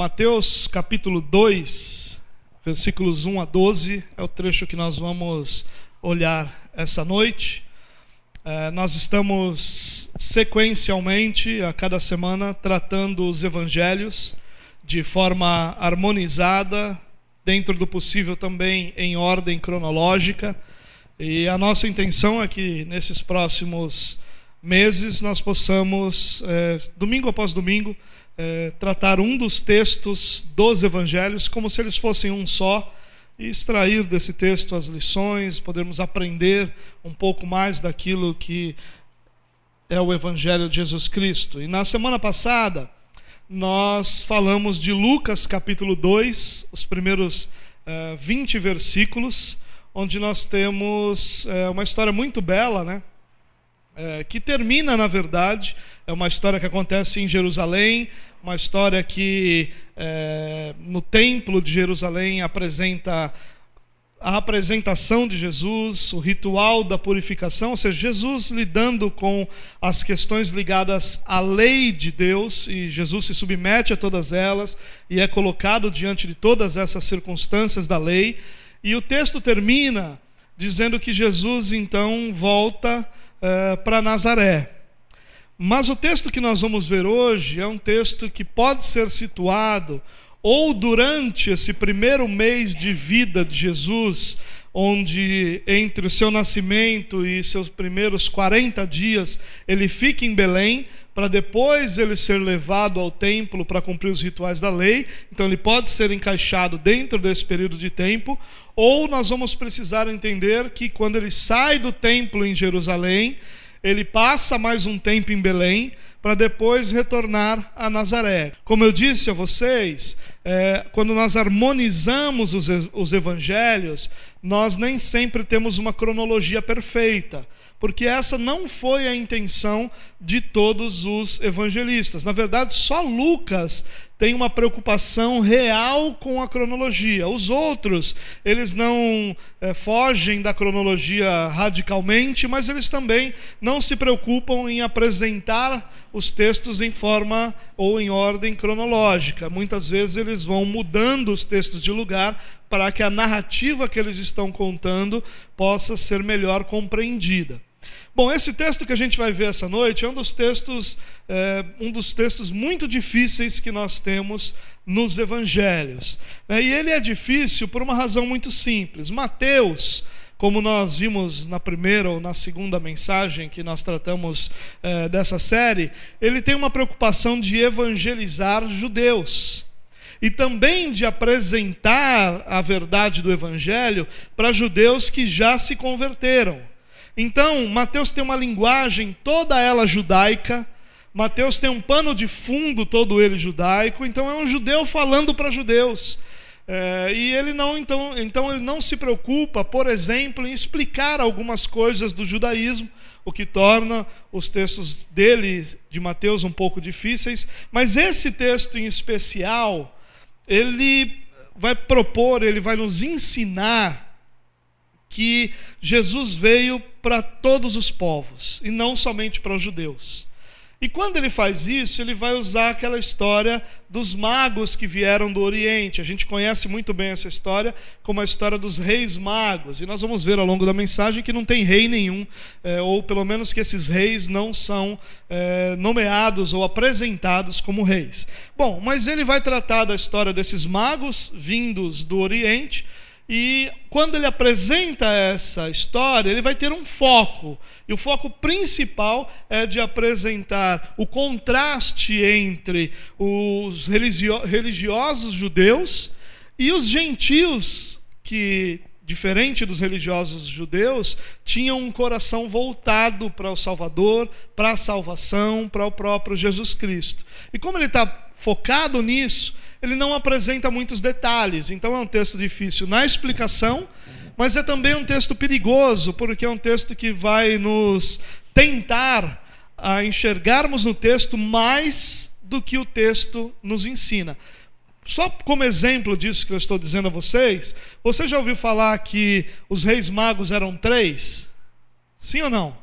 Mateus capítulo 2, versículos 1 a 12, é o trecho que nós vamos olhar essa noite. É, nós estamos sequencialmente, a cada semana, tratando os evangelhos de forma harmonizada, dentro do possível também em ordem cronológica. E a nossa intenção é que nesses próximos meses nós possamos, é, domingo após domingo, é, tratar um dos textos dos evangelhos como se eles fossem um só e extrair desse texto as lições, podermos aprender um pouco mais daquilo que é o evangelho de Jesus Cristo. E na semana passada nós falamos de Lucas capítulo 2, os primeiros uh, 20 versículos, onde nós temos uh, uma história muito bela, né? É, que termina, na verdade, é uma história que acontece em Jerusalém, uma história que é, no templo de Jerusalém apresenta a apresentação de Jesus, o ritual da purificação, ou seja, Jesus lidando com as questões ligadas à lei de Deus, e Jesus se submete a todas elas e é colocado diante de todas essas circunstâncias da lei. E o texto termina dizendo que Jesus então volta uh, para Nazaré. Mas o texto que nós vamos ver hoje é um texto que pode ser situado ou durante esse primeiro mês de vida de Jesus, onde entre o seu nascimento e seus primeiros 40 dias ele fica em Belém, para depois ele ser levado ao templo para cumprir os rituais da lei. Então ele pode ser encaixado dentro desse período de tempo, ou nós vamos precisar entender que quando ele sai do templo em Jerusalém, ele passa mais um tempo em Belém para depois retornar a Nazaré. Como eu disse a vocês, é, quando nós harmonizamos os, os evangelhos, nós nem sempre temos uma cronologia perfeita porque essa não foi a intenção de todos os evangelistas. Na verdade, só Lucas tem uma preocupação real com a cronologia. Os outros, eles não é, fogem da cronologia radicalmente, mas eles também não se preocupam em apresentar os textos em forma ou em ordem cronológica. Muitas vezes eles vão mudando os textos de lugar para que a narrativa que eles estão contando possa ser melhor compreendida. Bom, esse texto que a gente vai ver essa noite é um dos textos, é, um dos textos muito difíceis que nós temos nos evangelhos. Né? E ele é difícil por uma razão muito simples. Mateus, como nós vimos na primeira ou na segunda mensagem que nós tratamos é, dessa série, ele tem uma preocupação de evangelizar judeus e também de apresentar a verdade do evangelho para judeus que já se converteram. Então, Mateus tem uma linguagem toda ela judaica, Mateus tem um pano de fundo todo ele judaico, então é um judeu falando para judeus. É, e ele não, então, então ele não se preocupa, por exemplo, em explicar algumas coisas do judaísmo, o que torna os textos dele, de Mateus, um pouco difíceis. Mas esse texto em especial, ele vai propor, ele vai nos ensinar que Jesus veio para todos os povos e não somente para os judeus. E quando ele faz isso, ele vai usar aquela história dos magos que vieram do Oriente. A gente conhece muito bem essa história como a história dos reis magos. E nós vamos ver ao longo da mensagem que não tem rei nenhum, é, ou pelo menos que esses reis não são é, nomeados ou apresentados como reis. Bom, mas ele vai tratar da história desses magos vindos do Oriente e quando ele apresenta essa história, ele vai ter um foco. E o foco principal é de apresentar o contraste entre os religiosos judeus e os gentios que diferente dos religiosos judeus, tinham um coração voltado para o Salvador, para a salvação, para o próprio Jesus Cristo. E como ele está focado nisso, ele não apresenta muitos detalhes. Então é um texto difícil na explicação, mas é também um texto perigoso, porque é um texto que vai nos tentar a enxergarmos no texto mais do que o texto nos ensina. Só como exemplo disso que eu estou dizendo a vocês, você já ouviu falar que os reis magos eram três? Sim ou não?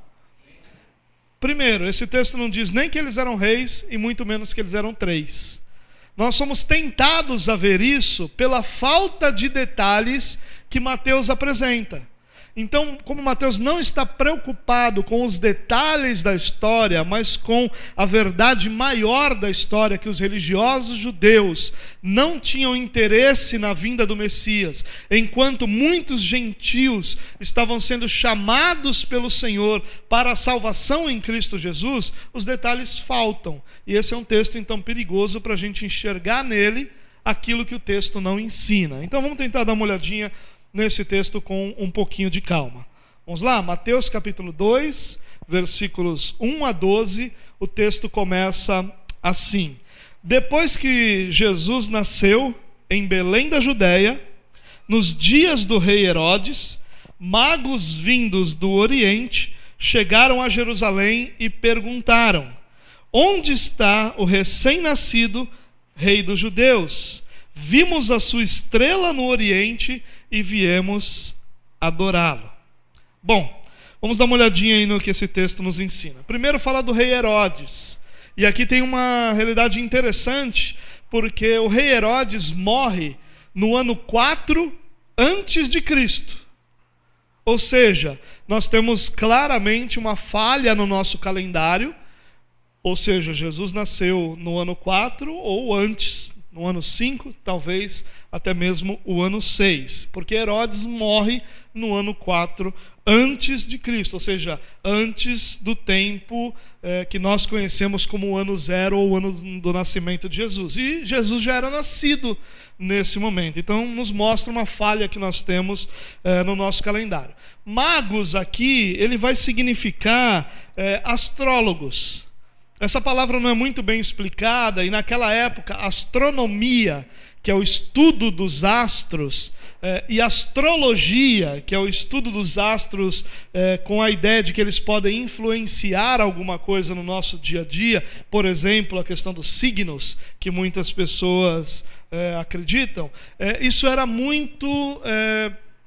Primeiro, esse texto não diz nem que eles eram reis e muito menos que eles eram três. Nós somos tentados a ver isso pela falta de detalhes que Mateus apresenta. Então, como Mateus não está preocupado com os detalhes da história, mas com a verdade maior da história, que os religiosos judeus não tinham interesse na vinda do Messias, enquanto muitos gentios estavam sendo chamados pelo Senhor para a salvação em Cristo Jesus, os detalhes faltam. E esse é um texto, então, perigoso para a gente enxergar nele aquilo que o texto não ensina. Então, vamos tentar dar uma olhadinha nesse texto com um pouquinho de calma. Vamos lá, Mateus capítulo 2, versículos 1 a 12, o texto começa assim: Depois que Jesus nasceu em Belém da Judéia, nos dias do rei Herodes, magos vindos do Oriente chegaram a Jerusalém e perguntaram: Onde está o recém-nascido rei dos judeus? Vimos a sua estrela no Oriente e viemos adorá-lo. Bom, vamos dar uma olhadinha aí no que esse texto nos ensina. Primeiro fala do rei Herodes. E aqui tem uma realidade interessante, porque o rei Herodes morre no ano 4 antes de Cristo. Ou seja, nós temos claramente uma falha no nosso calendário, ou seja, Jesus nasceu no ano 4 ou antes no ano 5, talvez até mesmo o ano 6, porque Herodes morre no ano 4 antes de Cristo, ou seja, antes do tempo é, que nós conhecemos como o ano zero ou o ano do nascimento de Jesus. E Jesus já era nascido nesse momento. Então, nos mostra uma falha que nós temos é, no nosso calendário. Magos aqui, ele vai significar é, astrólogos. Essa palavra não é muito bem explicada, e naquela época, astronomia, que é o estudo dos astros, eh, e astrologia, que é o estudo dos astros eh, com a ideia de que eles podem influenciar alguma coisa no nosso dia a dia, por exemplo, a questão dos signos, que muitas pessoas eh, acreditam, isso era muito.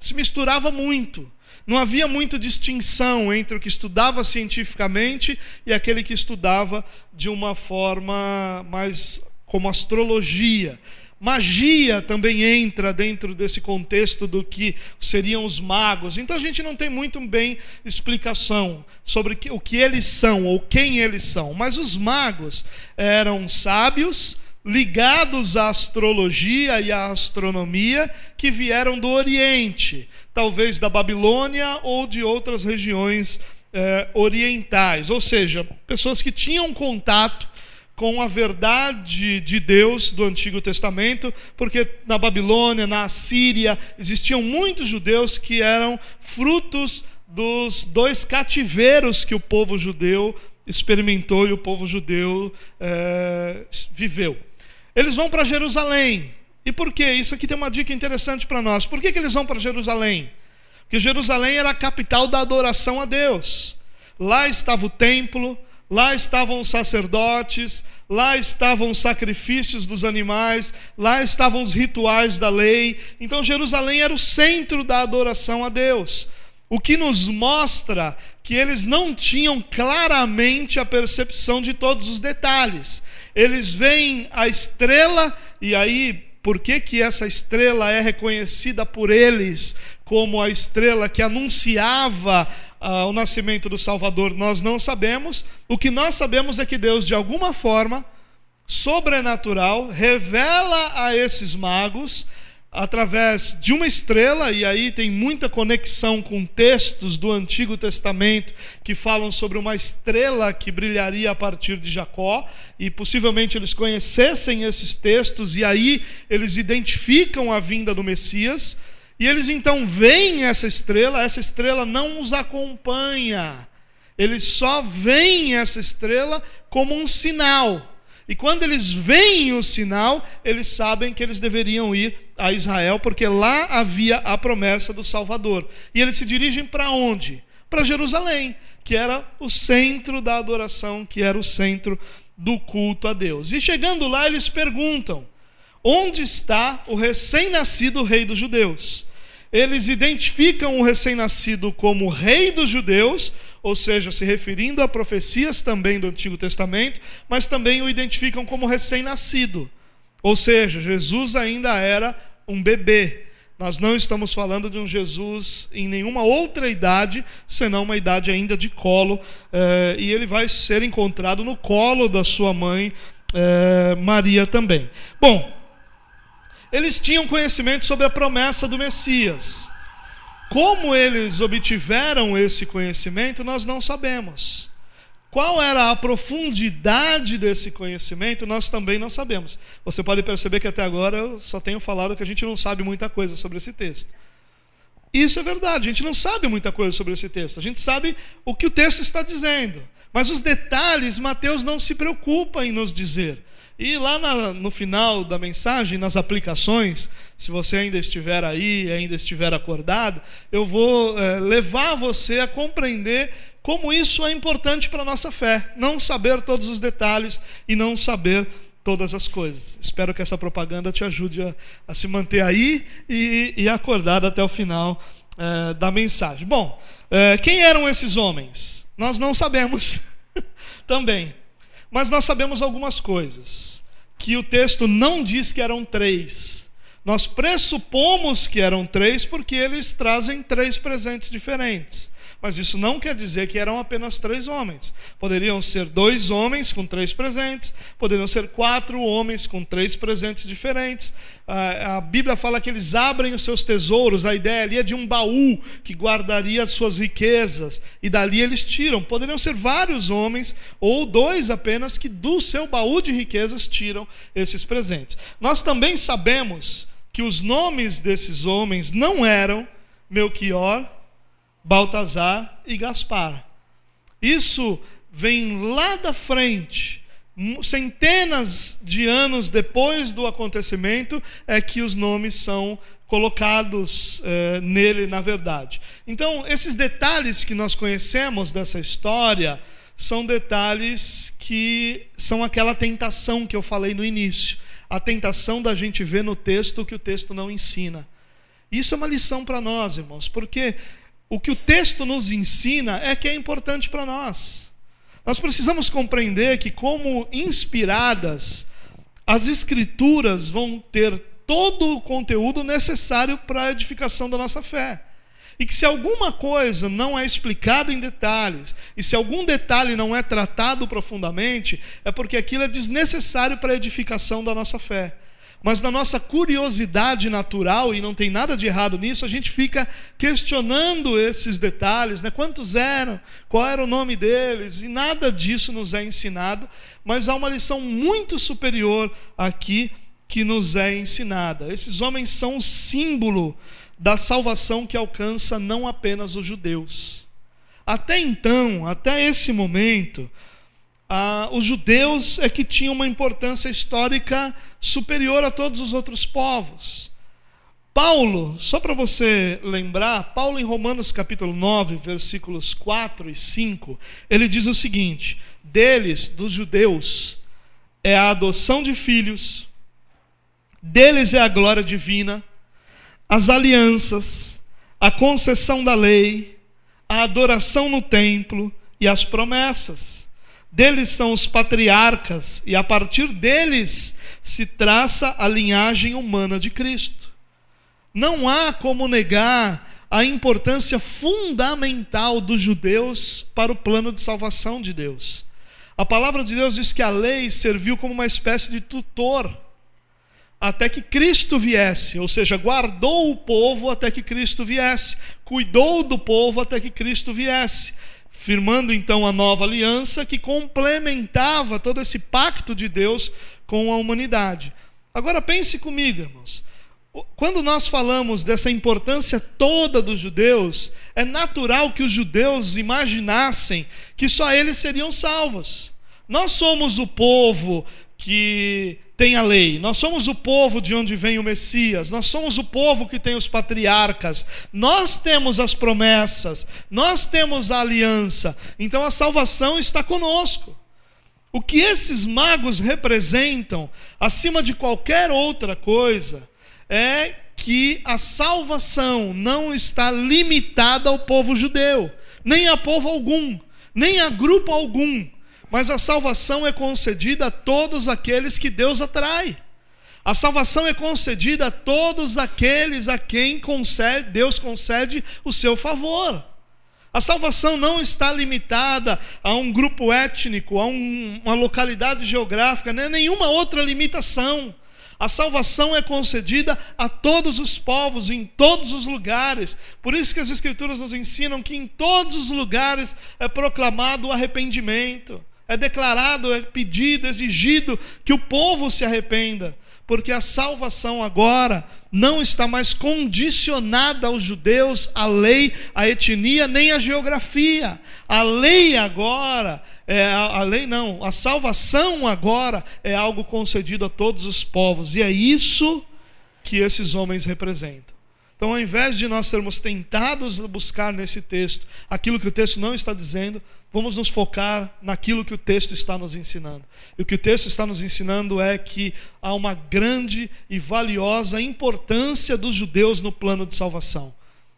se misturava muito. Não havia muita distinção entre o que estudava cientificamente e aquele que estudava de uma forma mais como astrologia. Magia também entra dentro desse contexto do que seriam os magos. Então a gente não tem muito bem explicação sobre o que eles são ou quem eles são. Mas os magos eram sábios, ligados à astrologia e à astronomia que vieram do Oriente, talvez da Babilônia ou de outras regiões eh, orientais, ou seja, pessoas que tinham contato com a verdade de Deus do Antigo Testamento, porque na Babilônia, na Síria, existiam muitos judeus que eram frutos dos dois cativeiros que o povo judeu experimentou e o povo judeu eh, viveu. Eles vão para Jerusalém. E por quê? Isso aqui tem uma dica interessante para nós. Por que, que eles vão para Jerusalém? Porque Jerusalém era a capital da adoração a Deus. Lá estava o templo, lá estavam os sacerdotes, lá estavam os sacrifícios dos animais, lá estavam os rituais da lei. Então Jerusalém era o centro da adoração a Deus. O que nos mostra que eles não tinham claramente a percepção de todos os detalhes. Eles veem a estrela, e aí, por que, que essa estrela é reconhecida por eles como a estrela que anunciava ah, o nascimento do Salvador? Nós não sabemos. O que nós sabemos é que Deus, de alguma forma sobrenatural, revela a esses magos através de uma estrela, e aí tem muita conexão com textos do Antigo Testamento que falam sobre uma estrela que brilharia a partir de Jacó, e possivelmente eles conhecessem esses textos, e aí eles identificam a vinda do Messias, e eles então veem essa estrela, essa estrela não os acompanha, eles só veem essa estrela como um sinal. E quando eles veem o sinal, eles sabem que eles deveriam ir a Israel, porque lá havia a promessa do Salvador. E eles se dirigem para onde? Para Jerusalém, que era o centro da adoração, que era o centro do culto a Deus. E chegando lá, eles perguntam: onde está o recém-nascido rei dos judeus? Eles identificam o recém-nascido como rei dos judeus, ou seja, se referindo a profecias também do Antigo Testamento, mas também o identificam como recém-nascido. Ou seja, Jesus ainda era um bebê. Nós não estamos falando de um Jesus em nenhuma outra idade, senão uma idade ainda de colo, eh, e ele vai ser encontrado no colo da sua mãe, eh, Maria também. Bom, eles tinham conhecimento sobre a promessa do Messias. Como eles obtiveram esse conhecimento, nós não sabemos. Qual era a profundidade desse conhecimento, nós também não sabemos. Você pode perceber que até agora eu só tenho falado que a gente não sabe muita coisa sobre esse texto. Isso é verdade, a gente não sabe muita coisa sobre esse texto. A gente sabe o que o texto está dizendo. Mas os detalhes, Mateus não se preocupa em nos dizer. E lá na, no final da mensagem, nas aplicações, se você ainda estiver aí, ainda estiver acordado, eu vou é, levar você a compreender como isso é importante para a nossa fé. Não saber todos os detalhes e não saber todas as coisas. Espero que essa propaganda te ajude a, a se manter aí e, e acordado até o final é, da mensagem. Bom, é, quem eram esses homens? Nós não sabemos também. Mas nós sabemos algumas coisas. Que o texto não diz que eram três. Nós pressupomos que eram três porque eles trazem três presentes diferentes. Mas isso não quer dizer que eram apenas três homens. Poderiam ser dois homens com três presentes, poderiam ser quatro homens com três presentes diferentes. A Bíblia fala que eles abrem os seus tesouros, a ideia ali é de um baú que guardaria as suas riquezas, e dali eles tiram. Poderiam ser vários homens, ou dois apenas, que do seu baú de riquezas tiram esses presentes. Nós também sabemos que os nomes desses homens não eram Melchior, Baltazar e Gaspar. Isso vem lá da frente, centenas de anos depois do acontecimento, é que os nomes são colocados é, nele, na verdade. Então, esses detalhes que nós conhecemos dessa história são detalhes que são aquela tentação que eu falei no início. A tentação da gente ver no texto o que o texto não ensina. Isso é uma lição para nós, irmãos, porque o que o texto nos ensina é que é importante para nós. Nós precisamos compreender que, como inspiradas, as Escrituras vão ter todo o conteúdo necessário para a edificação da nossa fé. E que se alguma coisa não é explicada em detalhes, e se algum detalhe não é tratado profundamente, é porque aquilo é desnecessário para a edificação da nossa fé. Mas na nossa curiosidade natural, e não tem nada de errado nisso, a gente fica questionando esses detalhes, né? Quantos eram? Qual era o nome deles? E nada disso nos é ensinado, mas há uma lição muito superior aqui que nos é ensinada. Esses homens são o símbolo da salvação que alcança não apenas os judeus. Até então, até esse momento, ah, os judeus é que tinham uma importância histórica superior a todos os outros povos. Paulo, só para você lembrar, Paulo em Romanos capítulo 9, versículos 4 e 5, ele diz o seguinte: deles, dos judeus, é a adoção de filhos, deles é a glória divina, as alianças, a concessão da lei, a adoração no templo e as promessas. Deles são os patriarcas, e a partir deles se traça a linhagem humana de Cristo. Não há como negar a importância fundamental dos judeus para o plano de salvação de Deus. A palavra de Deus diz que a lei serviu como uma espécie de tutor até que Cristo viesse, ou seja, guardou o povo até que Cristo viesse, cuidou do povo até que Cristo viesse firmando então a nova aliança que complementava todo esse pacto de Deus com a humanidade. Agora pense comigo, irmãos. Quando nós falamos dessa importância toda dos judeus, é natural que os judeus imaginassem que só eles seriam salvos. Nós somos o povo que tem a lei, nós somos o povo de onde vem o Messias, nós somos o povo que tem os patriarcas, nós temos as promessas, nós temos a aliança, então a salvação está conosco. O que esses magos representam, acima de qualquer outra coisa, é que a salvação não está limitada ao povo judeu, nem a povo algum, nem a grupo algum mas a salvação é concedida a todos aqueles que Deus atrai. A salvação é concedida a todos aqueles a quem concede, Deus concede o seu favor. A salvação não está limitada a um grupo étnico, a um, uma localidade geográfica, nem nenhuma outra limitação. A salvação é concedida a todos os povos, em todos os lugares. Por isso que as Escrituras nos ensinam que em todos os lugares é proclamado o arrependimento, é declarado, é pedido, exigido que o povo se arrependa porque a salvação agora não está mais condicionada aos judeus, à lei, à etnia, nem à geografia. A lei agora, é, a lei não, a salvação agora é algo concedido a todos os povos, e é isso que esses homens representam. Então, ao invés de nós sermos tentados a buscar nesse texto aquilo que o texto não está dizendo, vamos nos focar naquilo que o texto está nos ensinando. E o que o texto está nos ensinando é que há uma grande e valiosa importância dos judeus no plano de salvação.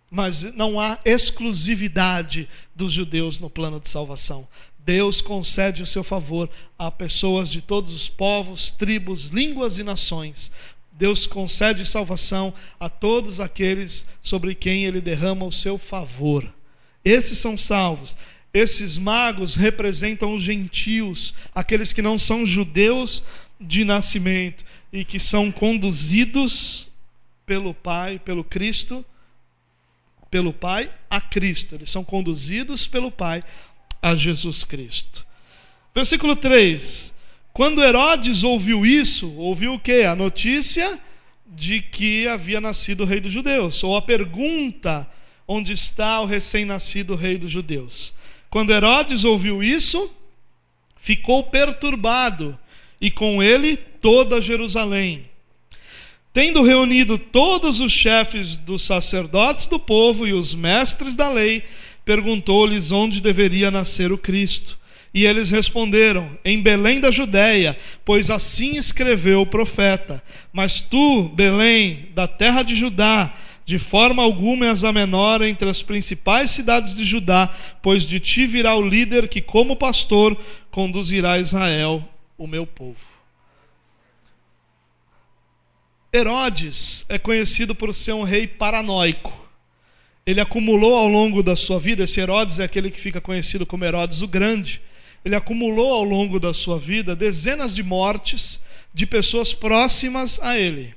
Mas não há exclusividade dos judeus no plano de salvação. Deus concede o seu favor a pessoas de todos os povos, tribos, línguas e nações. Deus concede salvação a todos aqueles sobre quem ele derrama o seu favor. Esses são salvos. Esses magos representam os gentios, aqueles que não são judeus de nascimento e que são conduzidos pelo Pai, pelo Cristo, pelo Pai a Cristo. Eles são conduzidos pelo Pai a Jesus Cristo. Versículo 3. Quando Herodes ouviu isso, ouviu o quê? A notícia de que havia nascido o rei dos judeus, ou a pergunta: onde está o recém-nascido rei dos judeus? Quando Herodes ouviu isso, ficou perturbado, e com ele toda Jerusalém. Tendo reunido todos os chefes dos sacerdotes do povo e os mestres da lei, perguntou-lhes onde deveria nascer o Cristo. E eles responderam: Em Belém da Judéia, pois assim escreveu o profeta. Mas tu, Belém, da terra de Judá, de forma alguma és a menor entre as principais cidades de Judá, pois de ti virá o líder que, como pastor, conduzirá Israel, o meu povo. Herodes é conhecido por ser um rei paranoico. Ele acumulou ao longo da sua vida, esse Herodes é aquele que fica conhecido como Herodes o Grande. Ele acumulou ao longo da sua vida dezenas de mortes de pessoas próximas a ele.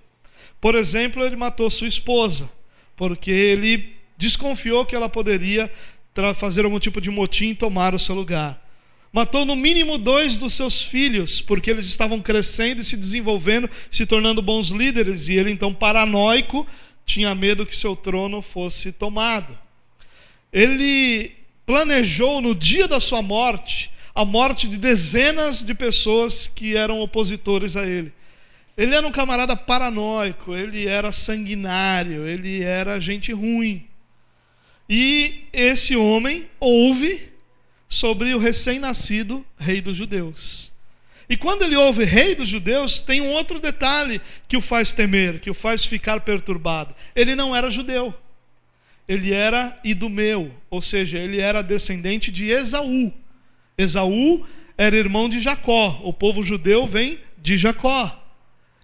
Por exemplo, ele matou sua esposa, porque ele desconfiou que ela poderia fazer algum tipo de motim e tomar o seu lugar. Matou no mínimo dois dos seus filhos, porque eles estavam crescendo e se desenvolvendo, se tornando bons líderes, e ele, então, paranoico, tinha medo que seu trono fosse tomado. Ele planejou no dia da sua morte a morte de dezenas de pessoas que eram opositores a ele. Ele era um camarada paranoico, ele era sanguinário, ele era gente ruim. E esse homem ouve sobre o recém-nascido rei dos judeus. E quando ele ouve rei dos judeus, tem um outro detalhe que o faz temer, que o faz ficar perturbado. Ele não era judeu. Ele era idumeu, ou seja, ele era descendente de Esaú. Esaú era irmão de Jacó. O povo judeu vem de Jacó.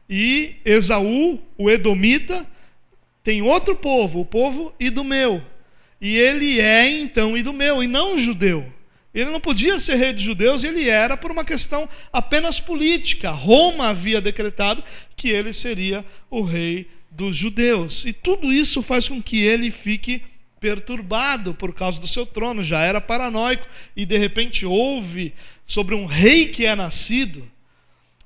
E Esaú, o Edomita, tem outro povo, o povo idumeu. E ele é então idumeu e não judeu. Ele não podia ser rei dos judeus, ele era por uma questão apenas política. Roma havia decretado que ele seria o rei dos judeus. E tudo isso faz com que ele fique perturbado por causa do seu trono, já era paranoico e de repente ouve sobre um rei que é nascido.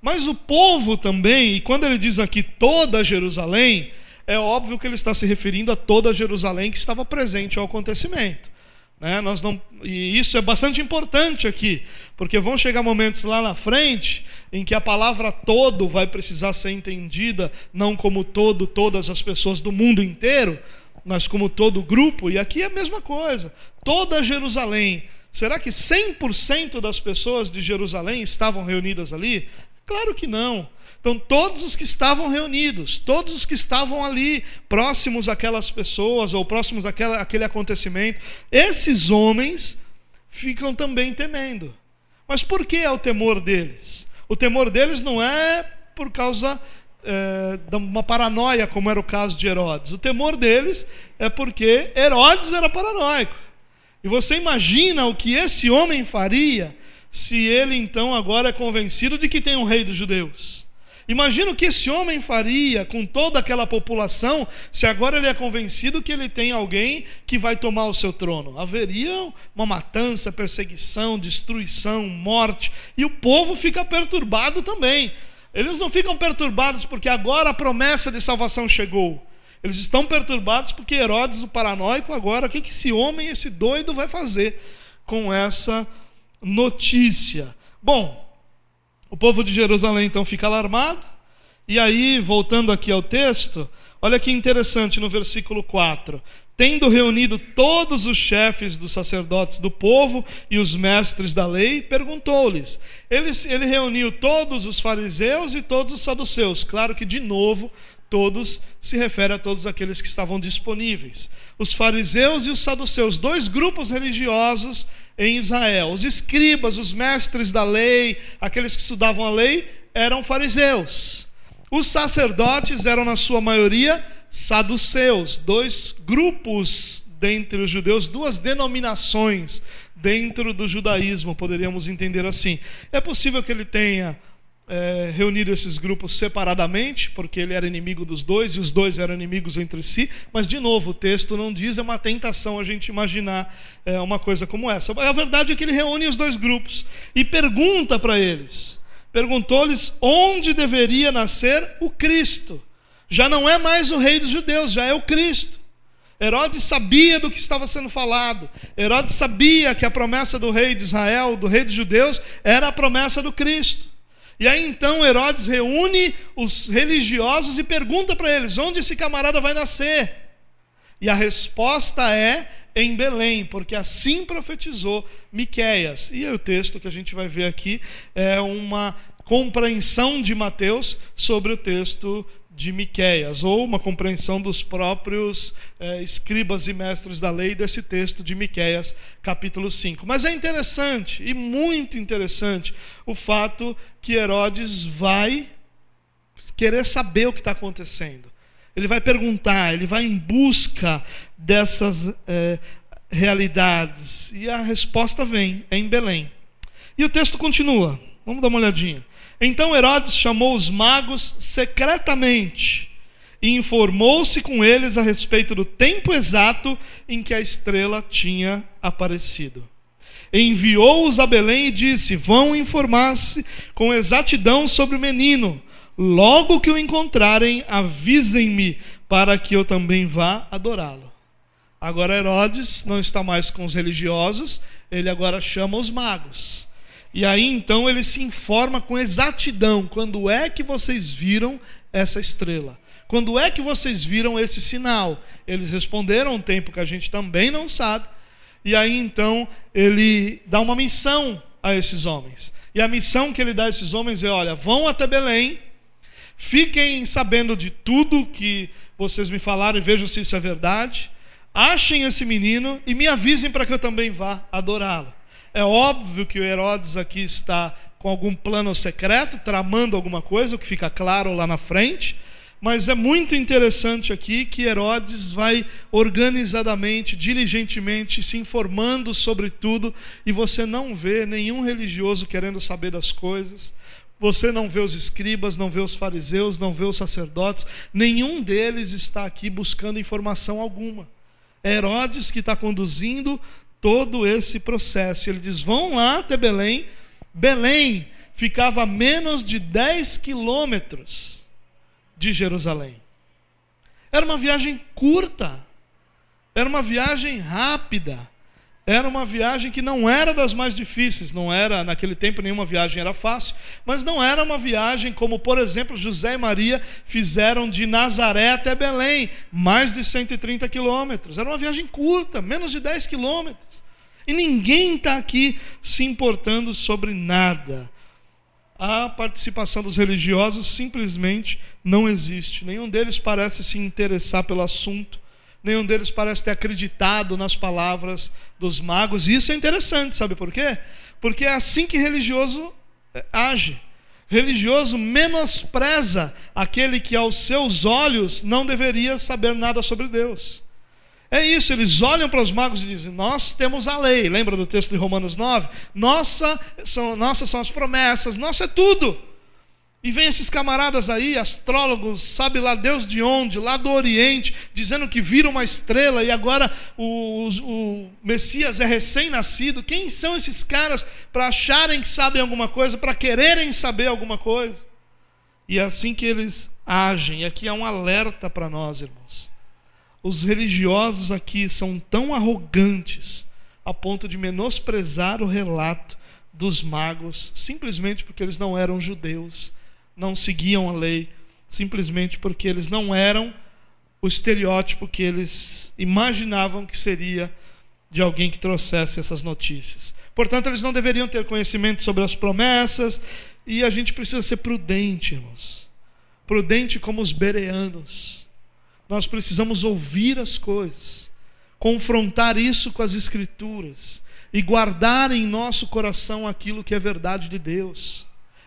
Mas o povo também, e quando ele diz aqui toda Jerusalém, é óbvio que ele está se referindo a toda Jerusalém que estava presente ao acontecimento. Né? Nós não, e isso é bastante importante aqui, porque vão chegar momentos lá na frente em que a palavra todo vai precisar ser entendida não como todo, todas as pessoas do mundo inteiro, mas como todo grupo, e aqui é a mesma coisa. Toda Jerusalém. Será que 100% das pessoas de Jerusalém estavam reunidas ali? Claro que não. Então, todos os que estavam reunidos, todos os que estavam ali, próximos àquelas pessoas, ou próximos àquela, àquele acontecimento, esses homens ficam também temendo. Mas por que é o temor deles? O temor deles não é por causa é, uma paranoia, como era o caso de Herodes. O temor deles é porque Herodes era paranoico. E você imagina o que esse homem faria se ele então agora é convencido de que tem um rei dos judeus? Imagina o que esse homem faria com toda aquela população se agora ele é convencido que ele tem alguém que vai tomar o seu trono. Haveria uma matança, perseguição, destruição, morte, e o povo fica perturbado também. Eles não ficam perturbados porque agora a promessa de salvação chegou. Eles estão perturbados porque Herodes, o paranoico, agora, o que esse homem, esse doido, vai fazer com essa notícia? Bom, o povo de Jerusalém então fica alarmado. E aí, voltando aqui ao texto, olha que interessante no versículo 4. Tendo reunido todos os chefes dos sacerdotes do povo e os mestres da lei, perguntou-lhes. Ele, ele reuniu todos os fariseus e todos os saduceus. Claro que, de novo, todos se refere a todos aqueles que estavam disponíveis. Os fariseus e os saduceus, dois grupos religiosos em Israel. Os escribas, os mestres da lei, aqueles que estudavam a lei, eram fariseus. Os sacerdotes eram, na sua maioria, saduceus, dois grupos dentre os judeus, duas denominações dentro do judaísmo, poderíamos entender assim. É possível que ele tenha é, reunido esses grupos separadamente, porque ele era inimigo dos dois e os dois eram inimigos entre si, mas de novo, o texto não diz, é uma tentação a gente imaginar é, uma coisa como essa. A verdade é que ele reúne os dois grupos e pergunta para eles: perguntou-lhes onde deveria nascer o Cristo. Já não é mais o rei dos judeus, já é o Cristo. Herodes sabia do que estava sendo falado. Herodes sabia que a promessa do rei de Israel, do rei dos judeus, era a promessa do Cristo. E aí então Herodes reúne os religiosos e pergunta para eles: onde esse camarada vai nascer? E a resposta é em Belém, porque assim profetizou Miqueias. E o texto que a gente vai ver aqui é uma compreensão de Mateus sobre o texto de Miqueias, ou uma compreensão dos próprios é, escribas e mestres da lei desse texto de Miqueias, capítulo 5. Mas é interessante, e muito interessante, o fato que Herodes vai querer saber o que está acontecendo. Ele vai perguntar, ele vai em busca dessas é, realidades. E a resposta vem, é em Belém. E o texto continua, vamos dar uma olhadinha. Então Herodes chamou os magos secretamente e informou-se com eles a respeito do tempo exato em que a estrela tinha aparecido. Enviou-os a Belém e disse: Vão informar-se com exatidão sobre o menino. Logo que o encontrarem, avisem-me, para que eu também vá adorá-lo. Agora Herodes não está mais com os religiosos, ele agora chama os magos. E aí então ele se informa com exatidão quando é que vocês viram essa estrela. Quando é que vocês viram esse sinal? Eles responderam um tempo que a gente também não sabe. E aí então ele dá uma missão a esses homens. E a missão que ele dá a esses homens é: olha, vão até Belém, fiquem sabendo de tudo que vocês me falaram e vejam se isso é verdade. Achem esse menino e me avisem para que eu também vá adorá-lo. É óbvio que o Herodes aqui está com algum plano secreto, tramando alguma coisa, o que fica claro lá na frente. Mas é muito interessante aqui que Herodes vai organizadamente, diligentemente se informando sobre tudo e você não vê nenhum religioso querendo saber das coisas. Você não vê os escribas, não vê os fariseus, não vê os sacerdotes, nenhum deles está aqui buscando informação alguma. É Herodes que está conduzindo todo esse processo. Ele diz: vão lá até Belém. Belém ficava a menos de 10 quilômetros de Jerusalém. Era uma viagem curta, era uma viagem rápida, era uma viagem que não era das mais difíceis, não era, naquele tempo nenhuma viagem era fácil, mas não era uma viagem como, por exemplo, José e Maria fizeram de Nazaré até Belém, mais de 130 quilômetros. Era uma viagem curta, menos de 10 quilômetros. E ninguém está aqui se importando sobre nada. A participação dos religiosos simplesmente não existe. Nenhum deles parece se interessar pelo assunto. Nenhum deles parece ter acreditado nas palavras dos magos. E isso é interessante, sabe por quê? Porque é assim que religioso eh, age. Religioso menospreza aquele que aos seus olhos não deveria saber nada sobre Deus. É isso, eles olham para os magos e dizem: Nós temos a lei. Lembra do texto de Romanos 9? Nossa são, nossas são as promessas, nosso é tudo. E vem esses camaradas aí, astrólogos, sabe lá Deus de onde, lá do Oriente, dizendo que viram uma estrela e agora o, o, o Messias é recém-nascido. Quem são esses caras para acharem que sabem alguma coisa, para quererem saber alguma coisa? E é assim que eles agem. E aqui há um alerta para nós, irmãos. Os religiosos aqui são tão arrogantes a ponto de menosprezar o relato dos magos, simplesmente porque eles não eram judeus não seguiam a lei, simplesmente porque eles não eram o estereótipo que eles imaginavam que seria de alguém que trouxesse essas notícias. Portanto, eles não deveriam ter conhecimento sobre as promessas, e a gente precisa ser prudente, irmãos. Prudente como os bereanos. Nós precisamos ouvir as coisas, confrontar isso com as Escrituras e guardar em nosso coração aquilo que é verdade de Deus.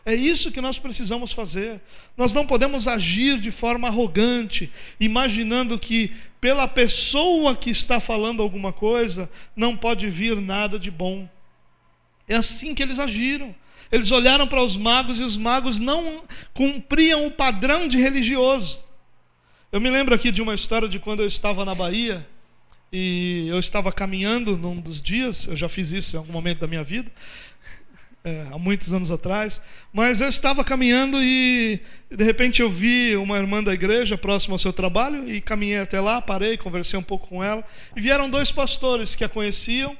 É isso que nós precisamos fazer. Nós não podemos agir de forma arrogante, imaginando que pela pessoa que está falando alguma coisa não pode vir nada de bom. É assim que eles agiram. Eles olharam para os magos e os magos não cumpriam o padrão de religioso. Eu me lembro aqui de uma história de quando eu estava na Bahia e eu estava caminhando num dos dias, eu já fiz isso em algum momento da minha vida, é, há muitos anos atrás, mas eu estava caminhando e de repente eu vi uma irmã da igreja próxima ao seu trabalho e caminhei até lá, parei, conversei um pouco com ela e vieram dois pastores que a conheciam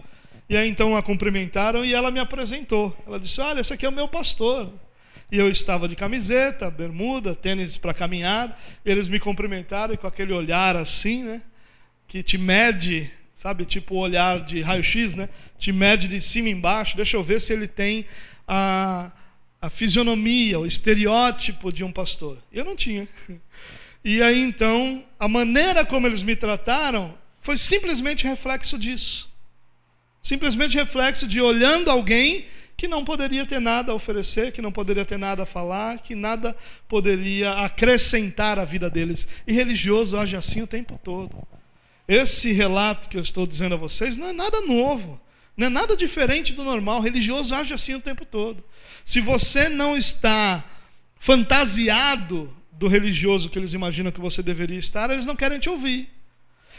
e aí então a cumprimentaram e ela me apresentou. Ela disse: Olha, esse aqui é o meu pastor. E eu estava de camiseta, bermuda, tênis para caminhada. Eles me cumprimentaram e com aquele olhar assim, né, que te mede sabe? Tipo o olhar de raio-x, né? Te mede de cima embaixo, deixa eu ver se ele tem a, a fisionomia, o estereótipo de um pastor. Eu não tinha. E aí então, a maneira como eles me trataram foi simplesmente reflexo disso. Simplesmente reflexo de olhando alguém que não poderia ter nada a oferecer, que não poderia ter nada a falar, que nada poderia acrescentar à vida deles. E religioso age assim o tempo todo. Esse relato que eu estou dizendo a vocês não é nada novo, não é nada diferente do normal. O religioso age assim o tempo todo. Se você não está fantasiado do religioso que eles imaginam que você deveria estar, eles não querem te ouvir.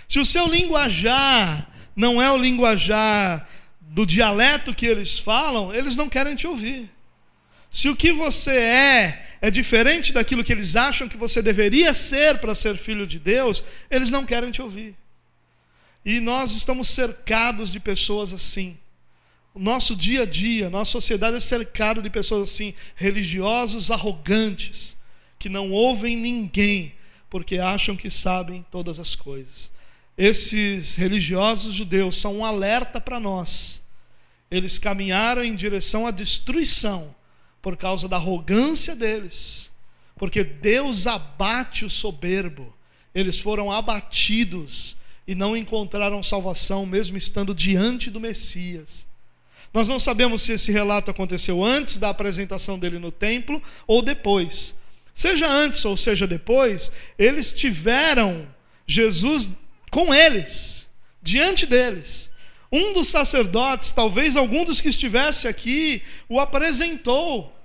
Se o seu linguajar não é o linguajar do dialeto que eles falam, eles não querem te ouvir. Se o que você é é diferente daquilo que eles acham que você deveria ser para ser filho de Deus, eles não querem te ouvir. E nós estamos cercados de pessoas assim. O nosso dia a dia, nossa sociedade é cercada de pessoas assim, religiosos arrogantes, que não ouvem ninguém, porque acham que sabem todas as coisas. Esses religiosos judeus são um alerta para nós. Eles caminharam em direção à destruição por causa da arrogância deles, porque Deus abate o soberbo. Eles foram abatidos e não encontraram salvação, mesmo estando diante do Messias. Nós não sabemos se esse relato aconteceu antes da apresentação dele no templo ou depois. Seja antes ou seja depois, eles tiveram Jesus com eles, diante deles. Um dos sacerdotes, talvez algum dos que estivesse aqui, o apresentou.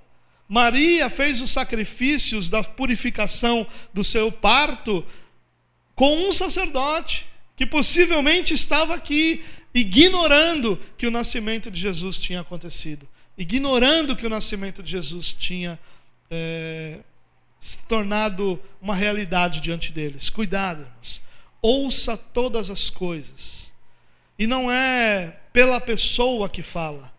Maria fez os sacrifícios da purificação do seu parto com um sacerdote que possivelmente estava aqui, ignorando que o nascimento de Jesus tinha acontecido, ignorando que o nascimento de Jesus tinha é, se tornado uma realidade diante deles. Cuidado, irmãos. Ouça todas as coisas. E não é pela pessoa que fala,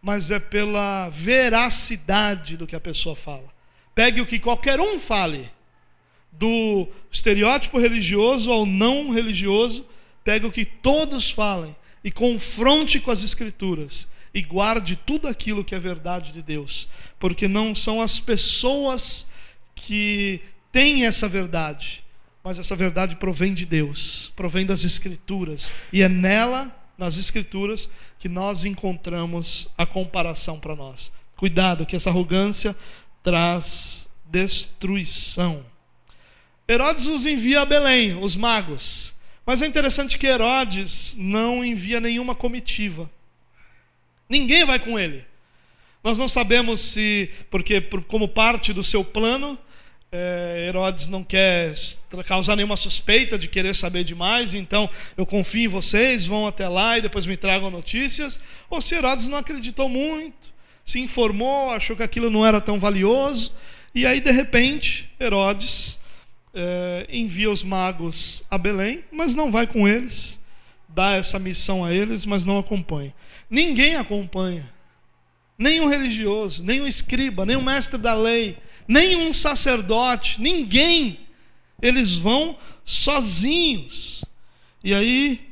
mas é pela veracidade do que a pessoa fala. Pegue o que qualquer um fale do estereótipo religioso ao não religioso, pega o que todos falem e confronte com as Escrituras e guarde tudo aquilo que é verdade de Deus, porque não são as pessoas que têm essa verdade, mas essa verdade provém de Deus, provém das Escrituras, e é nela, nas Escrituras, que nós encontramos a comparação para nós. Cuidado, que essa arrogância traz destruição. Herodes os envia a Belém, os magos. Mas é interessante que Herodes não envia nenhuma comitiva. Ninguém vai com ele. Nós não sabemos se, porque como parte do seu plano, é, Herodes não quer causar nenhuma suspeita de querer saber demais, então eu confio em vocês, vão até lá e depois me tragam notícias. Ou se Herodes não acreditou muito, se informou, achou que aquilo não era tão valioso, e aí de repente Herodes é, envia os magos a Belém, mas não vai com eles, dá essa missão a eles, mas não acompanha. Ninguém acompanha, nenhum religioso, nenhum escriba, nenhum mestre da lei, nenhum sacerdote, ninguém. Eles vão sozinhos. E aí,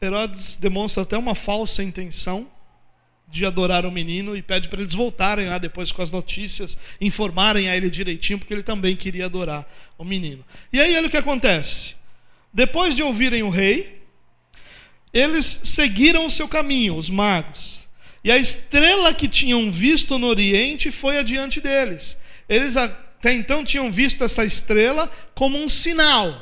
Herodes demonstra até uma falsa intenção de adorar o menino e pede para eles voltarem lá depois com as notícias, informarem a ele direitinho, porque ele também queria adorar o menino. E aí olha o que acontece. Depois de ouvirem o rei, eles seguiram o seu caminho, os magos. E a estrela que tinham visto no Oriente foi adiante deles. Eles até então tinham visto essa estrela como um sinal.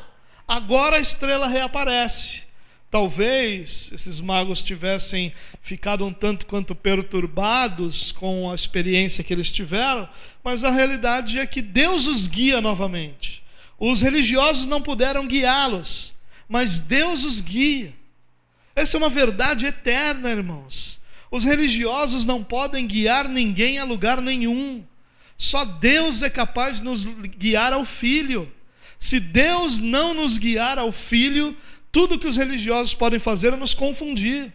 Agora a estrela reaparece. Talvez esses magos tivessem ficado um tanto quanto perturbados com a experiência que eles tiveram, mas a realidade é que Deus os guia novamente. Os religiosos não puderam guiá-los, mas Deus os guia. Essa é uma verdade eterna, irmãos. Os religiosos não podem guiar ninguém a lugar nenhum. Só Deus é capaz de nos guiar ao Filho. Se Deus não nos guiar ao Filho, tudo que os religiosos podem fazer é nos confundir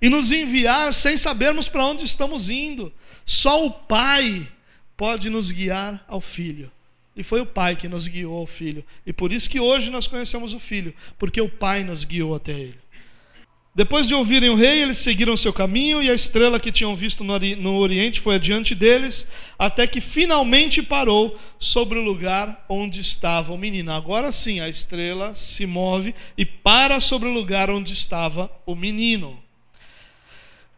e nos enviar sem sabermos para onde estamos indo. Só o Pai pode nos guiar ao Filho. E foi o Pai que nos guiou ao Filho. E por isso que hoje nós conhecemos o Filho, porque o Pai nos guiou até ele. Depois de ouvirem o rei, eles seguiram seu caminho, e a estrela que tinham visto no Oriente foi adiante deles, até que finalmente parou sobre o lugar onde estava o menino. Agora sim, a estrela se move e para sobre o lugar onde estava o menino.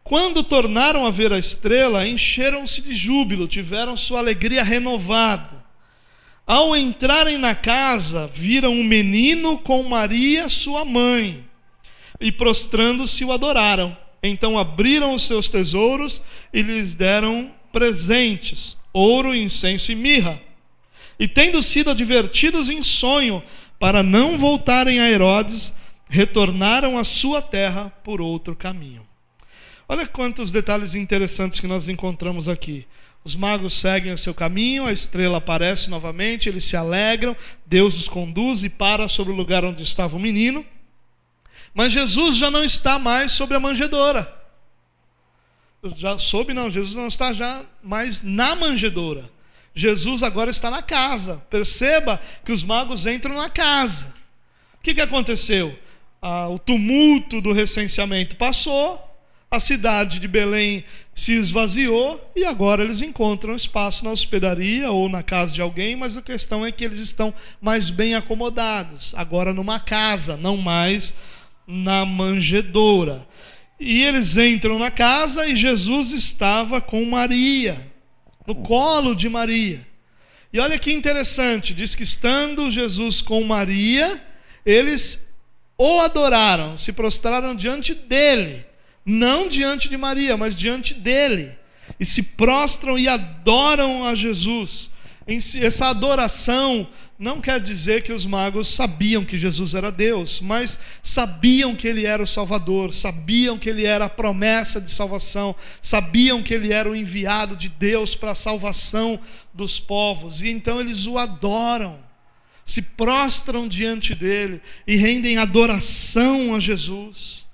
Quando tornaram a ver a estrela, encheram-se de júbilo, tiveram sua alegria renovada. Ao entrarem na casa, viram um menino com Maria, sua mãe e prostrando-se o adoraram. Então abriram os seus tesouros e lhes deram presentes: ouro, incenso e mirra. E tendo sido advertidos em sonho para não voltarem a Herodes, retornaram à sua terra por outro caminho. Olha quantos detalhes interessantes que nós encontramos aqui. Os magos seguem o seu caminho, a estrela aparece novamente, eles se alegram, Deus os conduz e para sobre o lugar onde estava o menino. Mas Jesus já não está mais sobre a manjedoura. Já soube, não, Jesus não está já mais na manjedoura. Jesus agora está na casa. Perceba que os magos entram na casa. O que, que aconteceu? Ah, o tumulto do recenseamento passou, a cidade de Belém se esvaziou e agora eles encontram espaço na hospedaria ou na casa de alguém, mas a questão é que eles estão mais bem acomodados, agora numa casa, não mais na manjedoura. E eles entram na casa e Jesus estava com Maria, no colo de Maria. E olha que interessante, diz que estando Jesus com Maria, eles o adoraram, se prostraram diante dele, não diante de Maria, mas diante dele, e se prostram e adoram a Jesus. Essa adoração não quer dizer que os magos sabiam que Jesus era Deus, mas sabiam que ele era o Salvador, sabiam que ele era a promessa de salvação, sabiam que ele era o enviado de Deus para a salvação dos povos, e então eles o adoram, se prostram diante dele e rendem adoração a Jesus.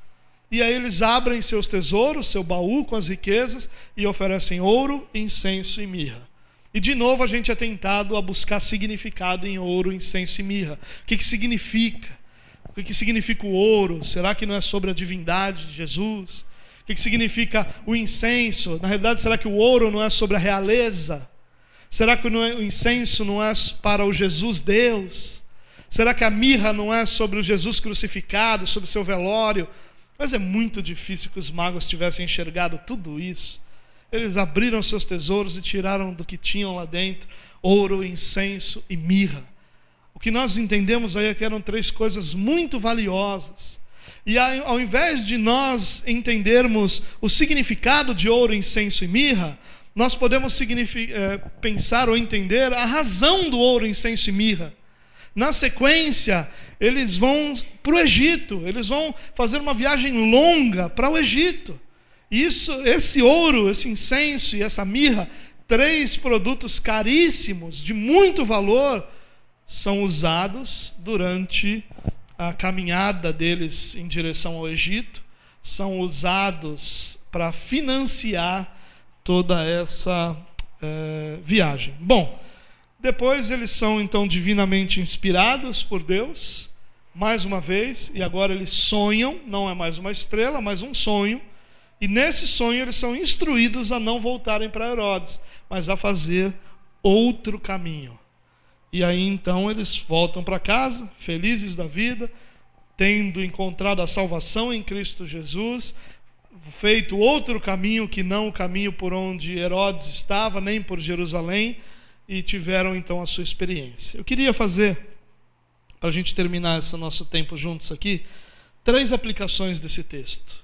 E aí eles abrem seus tesouros, seu baú com as riquezas e oferecem ouro, incenso e mirra. E de novo a gente é tentado a buscar significado em ouro, incenso e mirra. O que, que significa? O que, que significa o ouro? Será que não é sobre a divindade de Jesus? O que, que significa o incenso? Na realidade, será que o ouro não é sobre a realeza? Será que é, o incenso não é para o Jesus Deus? Será que a mirra não é sobre o Jesus crucificado, sobre o seu velório? Mas é muito difícil que os magos tivessem enxergado tudo isso. Eles abriram seus tesouros e tiraram do que tinham lá dentro ouro, incenso e mirra. O que nós entendemos aí é que eram três coisas muito valiosas. E ao invés de nós entendermos o significado de ouro, incenso e mirra, nós podemos é, pensar ou entender a razão do ouro, incenso e mirra. Na sequência, eles vão para o Egito, eles vão fazer uma viagem longa para o Egito. Isso, esse ouro, esse incenso e essa mirra, três produtos caríssimos, de muito valor, são usados durante a caminhada deles em direção ao Egito, são usados para financiar toda essa é, viagem. Bom, depois eles são então divinamente inspirados por Deus, mais uma vez, e agora eles sonham, não é mais uma estrela, mas um sonho e nesse sonho eles são instruídos a não voltarem para Herodes, mas a fazer outro caminho. E aí então eles voltam para casa, felizes da vida, tendo encontrado a salvação em Cristo Jesus, feito outro caminho que não o caminho por onde Herodes estava, nem por Jerusalém, e tiveram então a sua experiência. Eu queria fazer, para a gente terminar esse nosso tempo juntos aqui, três aplicações desse texto.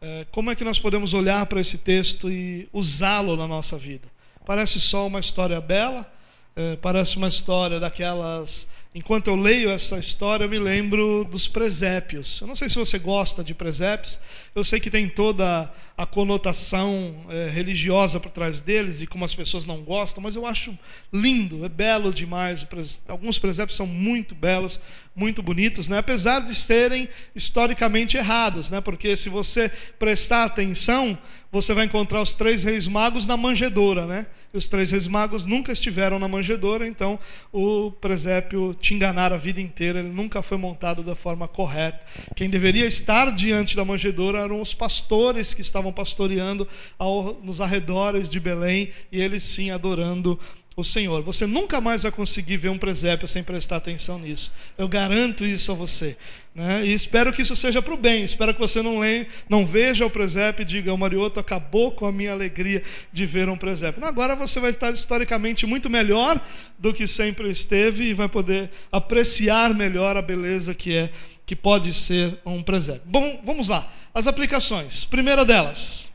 É, como é que nós podemos olhar para esse texto e usá-lo na nossa vida? Parece só uma história bela, é, parece uma história daquelas. Enquanto eu leio essa história, eu me lembro dos presépios. Eu não sei se você gosta de presépios, eu sei que tem toda a conotação é, religiosa por trás deles e como as pessoas não gostam, mas eu acho lindo, é belo demais. Alguns presépios são muito belos, muito bonitos, né? apesar de serem historicamente errados, né? porque se você prestar atenção, você vai encontrar os três reis magos na manjedoura. Né? Os três reis magos nunca estiveram na manjedoura, então o presépio te enganar a vida inteira, ele nunca foi montado da forma correta. Quem deveria estar diante da manjedoura eram os pastores que estavam pastoreando ao, nos arredores de Belém, e eles sim adorando o Senhor. Você nunca mais vai conseguir ver um presépio sem prestar atenção nisso. Eu garanto isso a você. Né? E espero que isso seja para o bem. Espero que você não, leia, não veja o presépio e diga: o Marioto acabou com a minha alegria de ver um presépio. Agora você vai estar historicamente muito melhor do que sempre esteve e vai poder apreciar melhor a beleza que é, que pode ser um presépio. Bom, vamos lá. As aplicações. Primeira delas.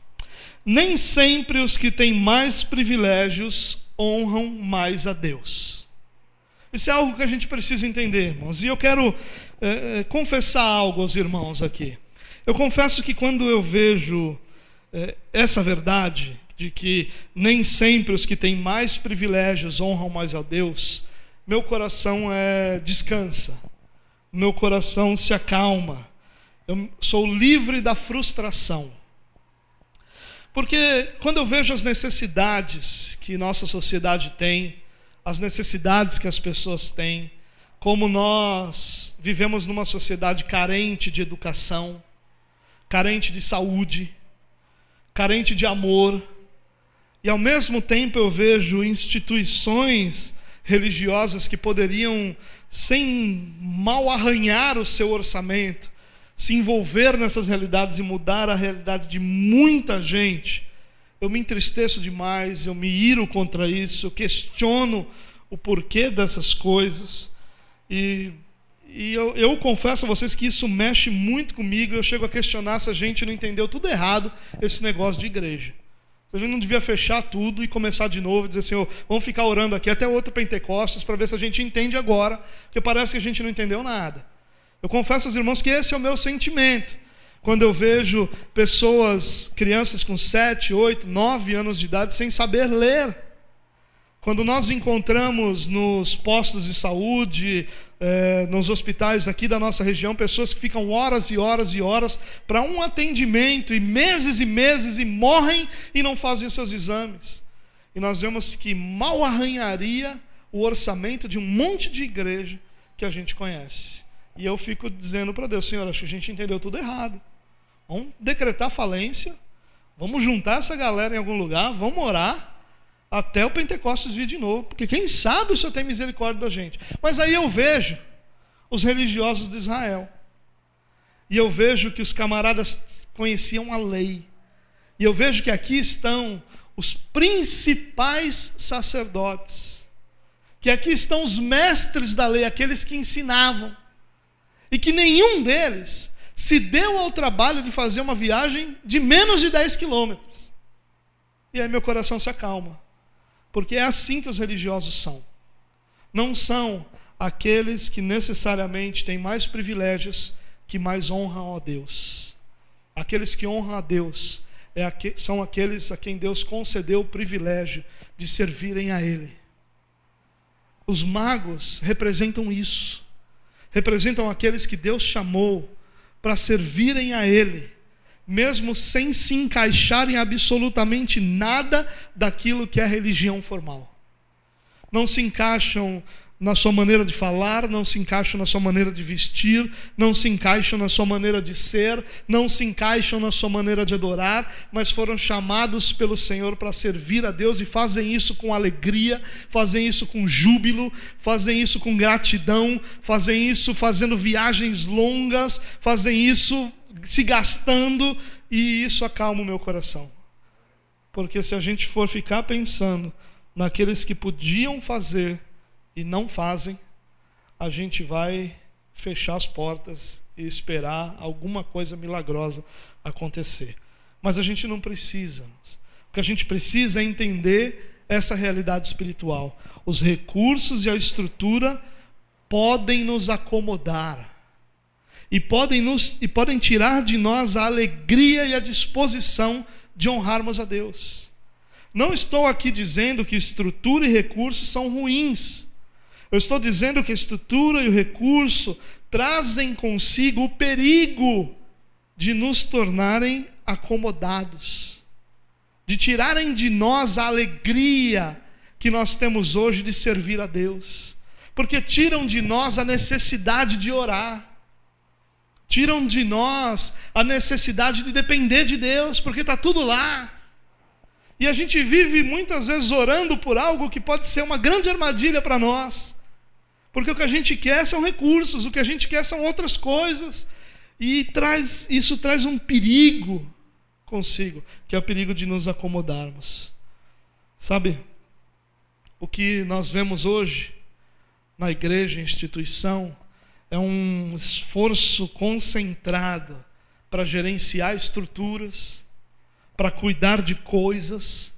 Nem sempre os que têm mais privilégios honram mais a Deus. Isso é algo que a gente precisa entender, irmãos. E eu quero é, é, confessar algo aos irmãos aqui. Eu confesso que quando eu vejo é, essa verdade, de que nem sempre os que têm mais privilégios honram mais a Deus, meu coração é, descansa, meu coração se acalma, eu sou livre da frustração. Porque quando eu vejo as necessidades que nossa sociedade tem, as necessidades que as pessoas têm, como nós vivemos numa sociedade carente de educação, carente de saúde, carente de amor, e ao mesmo tempo eu vejo instituições religiosas que poderiam, sem mal arranhar o seu orçamento, se envolver nessas realidades e mudar a realidade de muita gente, eu me entristeço demais, eu me iro contra isso, eu questiono o porquê dessas coisas. E, e eu, eu, confesso a vocês que isso mexe muito comigo. Eu chego a questionar se a gente não entendeu tudo errado esse negócio de igreja. Se a gente não devia fechar tudo e começar de novo, dizer assim, oh, vamos ficar orando aqui até outro Pentecostes para ver se a gente entende agora, porque parece que a gente não entendeu nada. Eu confesso aos irmãos que esse é o meu sentimento. Quando eu vejo pessoas, crianças com 7, 8, 9 anos de idade sem saber ler. Quando nós encontramos nos postos de saúde, eh, nos hospitais aqui da nossa região, pessoas que ficam horas e horas e horas para um atendimento, e meses e meses, e morrem e não fazem os seus exames. E nós vemos que mal arranharia o orçamento de um monte de igreja que a gente conhece. E eu fico dizendo para Deus, Senhor, acho que a gente entendeu tudo errado. Vamos decretar falência, vamos juntar essa galera em algum lugar, vamos orar até o Pentecostes vir de novo, porque quem sabe o Senhor tem misericórdia da gente. Mas aí eu vejo os religiosos de Israel. E eu vejo que os camaradas conheciam a lei. E eu vejo que aqui estão os principais sacerdotes, que aqui estão os mestres da lei, aqueles que ensinavam, e que nenhum deles se deu ao trabalho de fazer uma viagem de menos de 10 quilômetros. E aí meu coração se acalma, porque é assim que os religiosos são. Não são aqueles que necessariamente têm mais privilégios que mais honram a Deus. Aqueles que honram a Deus é são aqueles a quem Deus concedeu o privilégio de servirem a Ele. Os magos representam isso, representam aqueles que Deus chamou para servirem a Ele, mesmo sem se encaixarem absolutamente nada daquilo que é religião formal. Não se encaixam na sua maneira de falar, não se encaixam na sua maneira de vestir, não se encaixam na sua maneira de ser, não se encaixam na sua maneira de adorar, mas foram chamados pelo Senhor para servir a Deus e fazem isso com alegria, fazem isso com júbilo, fazem isso com gratidão, fazem isso fazendo viagens longas, fazem isso se gastando e isso acalma o meu coração. Porque se a gente for ficar pensando naqueles que podiam fazer, e não fazem, a gente vai fechar as portas e esperar alguma coisa milagrosa acontecer. Mas a gente não precisa. O que a gente precisa é entender essa realidade espiritual. Os recursos e a estrutura podem nos acomodar e podem, nos, e podem tirar de nós a alegria e a disposição de honrarmos a Deus. Não estou aqui dizendo que estrutura e recursos são ruins. Eu estou dizendo que a estrutura e o recurso trazem consigo o perigo de nos tornarem acomodados, de tirarem de nós a alegria que nós temos hoje de servir a Deus, porque tiram de nós a necessidade de orar, tiram de nós a necessidade de depender de Deus, porque está tudo lá. E a gente vive muitas vezes orando por algo que pode ser uma grande armadilha para nós. Porque o que a gente quer são recursos, o que a gente quer são outras coisas. E traz, isso traz um perigo consigo, que é o perigo de nos acomodarmos. Sabe? O que nós vemos hoje na igreja, instituição, é um esforço concentrado para gerenciar estruturas, para cuidar de coisas,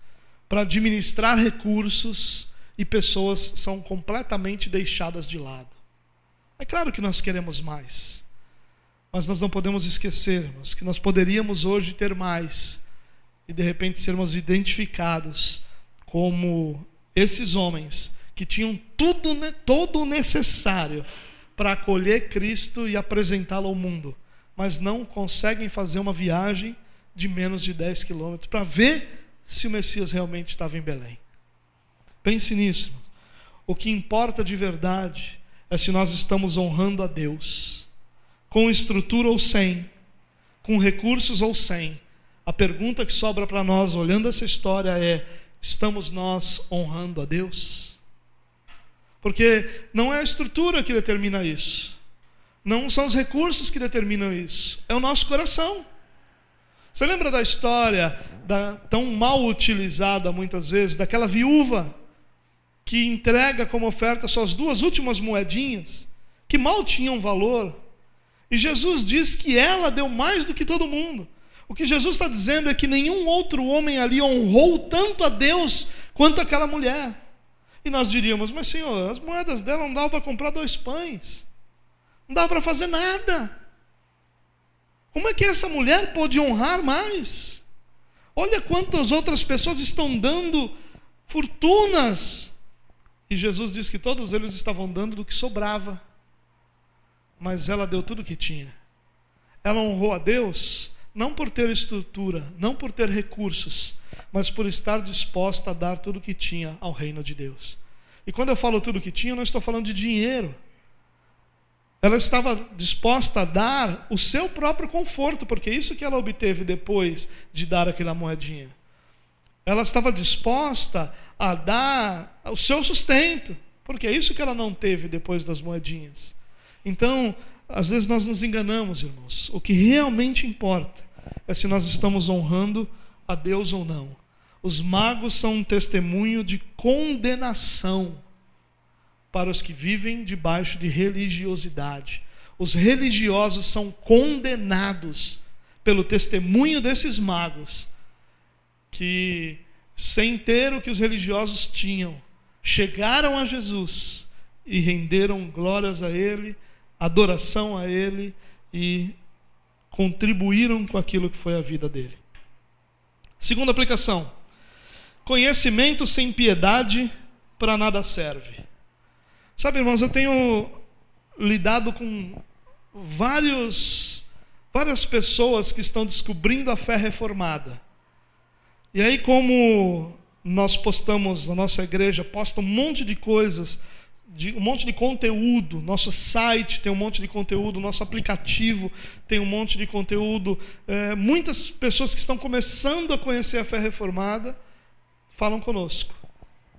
para administrar recursos, e pessoas são completamente deixadas de lado. É claro que nós queremos mais, mas nós não podemos esquecermos que nós poderíamos hoje ter mais e de repente sermos identificados como esses homens que tinham tudo, todo o necessário para acolher Cristo e apresentá-lo ao mundo, mas não conseguem fazer uma viagem de menos de 10 quilômetros para ver se o Messias realmente estava em Belém. Pense nisso. O que importa de verdade é se nós estamos honrando a Deus, com estrutura ou sem, com recursos ou sem. A pergunta que sobra para nós, olhando essa história, é: estamos nós honrando a Deus? Porque não é a estrutura que determina isso, não são os recursos que determinam isso, é o nosso coração. Você lembra da história da, tão mal utilizada muitas vezes daquela viúva que entrega como oferta suas duas últimas moedinhas, que mal tinham valor. E Jesus diz que ela deu mais do que todo mundo. O que Jesus está dizendo é que nenhum outro homem ali honrou tanto a Deus quanto aquela mulher. E nós diríamos, mas Senhor, as moedas dela não davam para comprar dois pães, não dava para fazer nada. Como é que essa mulher pode honrar mais? Olha quantas outras pessoas estão dando fortunas e Jesus disse que todos eles estavam dando do que sobrava. Mas ela deu tudo o que tinha. Ela honrou a Deus não por ter estrutura, não por ter recursos, mas por estar disposta a dar tudo o que tinha ao reino de Deus. E quando eu falo tudo o que tinha, eu não estou falando de dinheiro. Ela estava disposta a dar o seu próprio conforto, porque isso que ela obteve depois de dar aquela moedinha. Ela estava disposta a dar o seu sustento, porque é isso que ela não teve depois das moedinhas. Então, às vezes nós nos enganamos, irmãos. O que realmente importa é se nós estamos honrando a Deus ou não. Os magos são um testemunho de condenação para os que vivem debaixo de religiosidade. Os religiosos são condenados pelo testemunho desses magos, que, sem ter o que os religiosos tinham, chegaram a Jesus e renderam glórias a Ele, adoração a Ele e contribuíram com aquilo que foi a vida dele. Segunda aplicação: conhecimento sem piedade para nada serve. Sabe, irmãos, eu tenho lidado com vários, várias pessoas que estão descobrindo a fé reformada. E aí, como nós postamos, a nossa igreja posta um monte de coisas de um monte de conteúdo. Nosso site tem um monte de conteúdo, nosso aplicativo tem um monte de conteúdo. É, muitas pessoas que estão começando a conhecer a fé reformada falam conosco.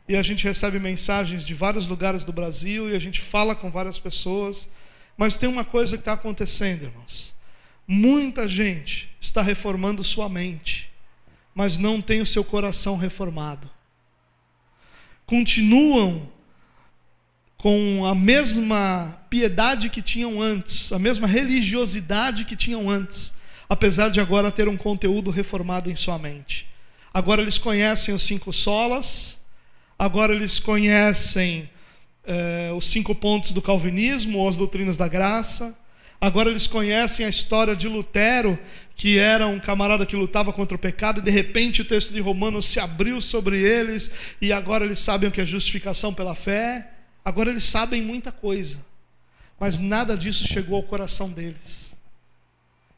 E a gente recebe mensagens de vários lugares do Brasil e a gente fala com várias pessoas. Mas tem uma coisa que está acontecendo, irmãos. Muita gente está reformando sua mente, mas não tem o seu coração reformado. Continuam com a mesma piedade que tinham antes, a mesma religiosidade que tinham antes, apesar de agora ter um conteúdo reformado em sua mente. Agora eles conhecem os cinco solas, agora eles conhecem eh, os cinco pontos do calvinismo ou as doutrinas da graça, agora eles conhecem a história de Lutero, que era um camarada que lutava contra o pecado, e de repente o texto de Romanos se abriu sobre eles, e agora eles sabem o que é justificação pela fé. Agora eles sabem muita coisa, mas nada disso chegou ao coração deles.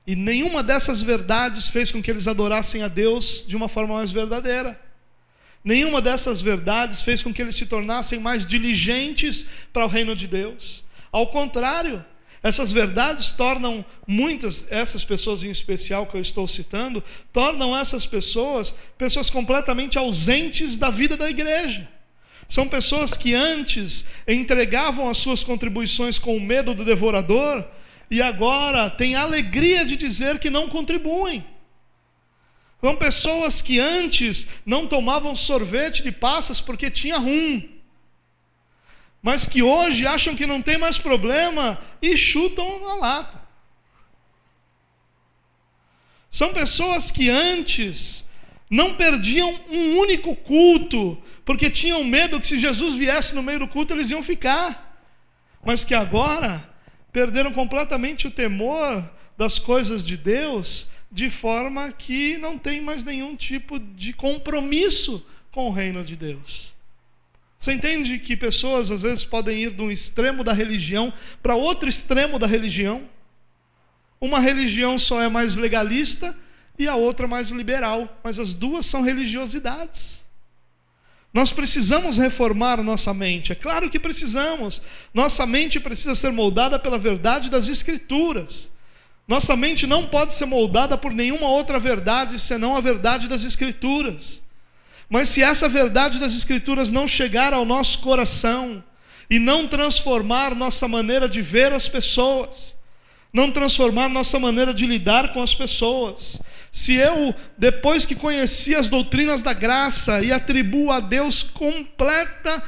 E nenhuma dessas verdades fez com que eles adorassem a Deus de uma forma mais verdadeira. Nenhuma dessas verdades fez com que eles se tornassem mais diligentes para o reino de Deus. Ao contrário, essas verdades tornam muitas, essas pessoas em especial que eu estou citando, tornam essas pessoas pessoas completamente ausentes da vida da igreja. São pessoas que antes entregavam as suas contribuições com o medo do devorador e agora têm alegria de dizer que não contribuem. São pessoas que antes não tomavam sorvete de passas porque tinha rum, mas que hoje acham que não tem mais problema e chutam a lata. São pessoas que antes não perdiam um único culto, porque tinham medo que se Jesus viesse no meio do culto eles iam ficar, mas que agora perderam completamente o temor das coisas de Deus, de forma que não tem mais nenhum tipo de compromisso com o reino de Deus. Você entende que pessoas às vezes podem ir de um extremo da religião para outro extremo da religião? Uma religião só é mais legalista e a outra mais liberal, mas as duas são religiosidades. Nós precisamos reformar nossa mente, é claro que precisamos. Nossa mente precisa ser moldada pela verdade das Escrituras. Nossa mente não pode ser moldada por nenhuma outra verdade senão a verdade das Escrituras. Mas se essa verdade das Escrituras não chegar ao nosso coração e não transformar nossa maneira de ver as pessoas, não transformar nossa maneira de lidar com as pessoas. Se eu, depois que conheci as doutrinas da graça e atribuo a Deus completa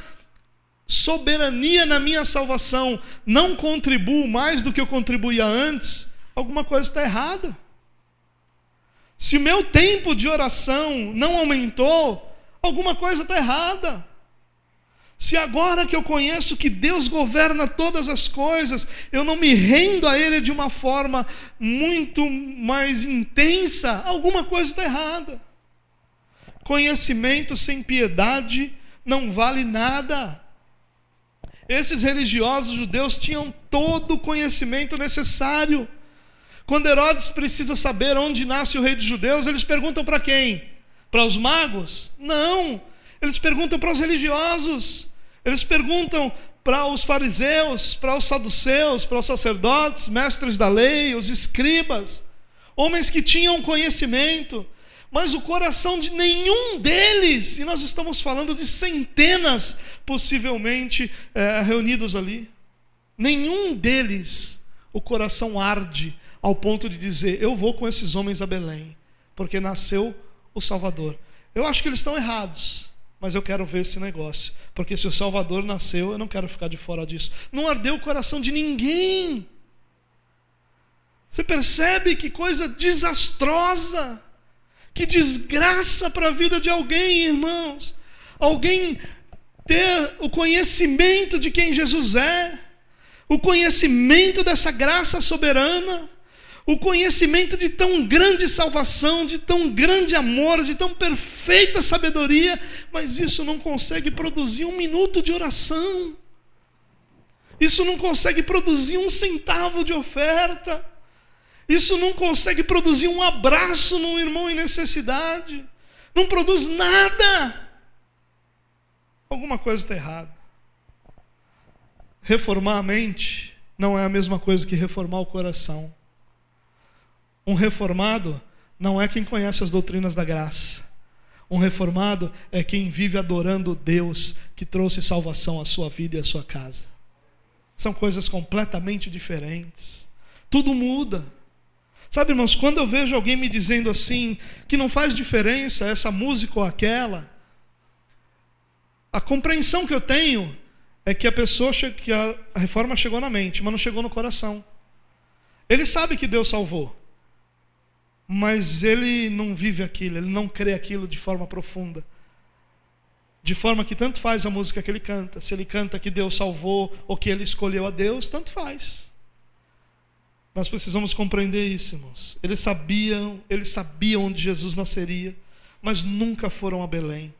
soberania na minha salvação, não contribuo mais do que eu contribuía antes, alguma coisa está errada. Se meu tempo de oração não aumentou, alguma coisa está errada. Se agora que eu conheço que Deus governa todas as coisas, eu não me rendo a Ele de uma forma muito mais intensa, alguma coisa está errada. Conhecimento sem piedade não vale nada. Esses religiosos judeus tinham todo o conhecimento necessário. Quando Herodes precisa saber onde nasce o rei dos judeus, eles perguntam para quem? Para os magos? Não, eles perguntam para os religiosos. Eles perguntam para os fariseus, para os saduceus, para os sacerdotes, mestres da lei, os escribas, homens que tinham conhecimento, mas o coração de nenhum deles, e nós estamos falando de centenas possivelmente é, reunidos ali, nenhum deles o coração arde ao ponto de dizer: Eu vou com esses homens a Belém, porque nasceu o Salvador. Eu acho que eles estão errados, mas eu quero ver esse negócio, porque se o Salvador nasceu, eu não quero ficar de fora disso. Não ardeu o coração de ninguém. Você percebe que coisa desastrosa, que desgraça para a vida de alguém, irmãos. Alguém ter o conhecimento de quem Jesus é, o conhecimento dessa graça soberana, o conhecimento de tão grande salvação, de tão grande amor, de tão perfeita sabedoria, mas isso não consegue produzir um minuto de oração, isso não consegue produzir um centavo de oferta, isso não consegue produzir um abraço num irmão em necessidade, não produz nada. Alguma coisa está errada. Reformar a mente não é a mesma coisa que reformar o coração. Um reformado não é quem conhece as doutrinas da graça. Um reformado é quem vive adorando Deus que trouxe salvação à sua vida e à sua casa. São coisas completamente diferentes. Tudo muda. Sabe, irmãos, quando eu vejo alguém me dizendo assim, que não faz diferença essa música ou aquela, a compreensão que eu tenho é que a pessoa que a reforma chegou na mente, mas não chegou no coração. Ele sabe que Deus salvou, mas ele não vive aquilo, ele não crê aquilo de forma profunda. De forma que tanto faz a música que ele canta, se ele canta que Deus salvou ou que ele escolheu a Deus, tanto faz. Nós precisamos compreender isso, irmãos. Eles sabiam, eles sabiam onde Jesus nasceria, mas nunca foram a Belém.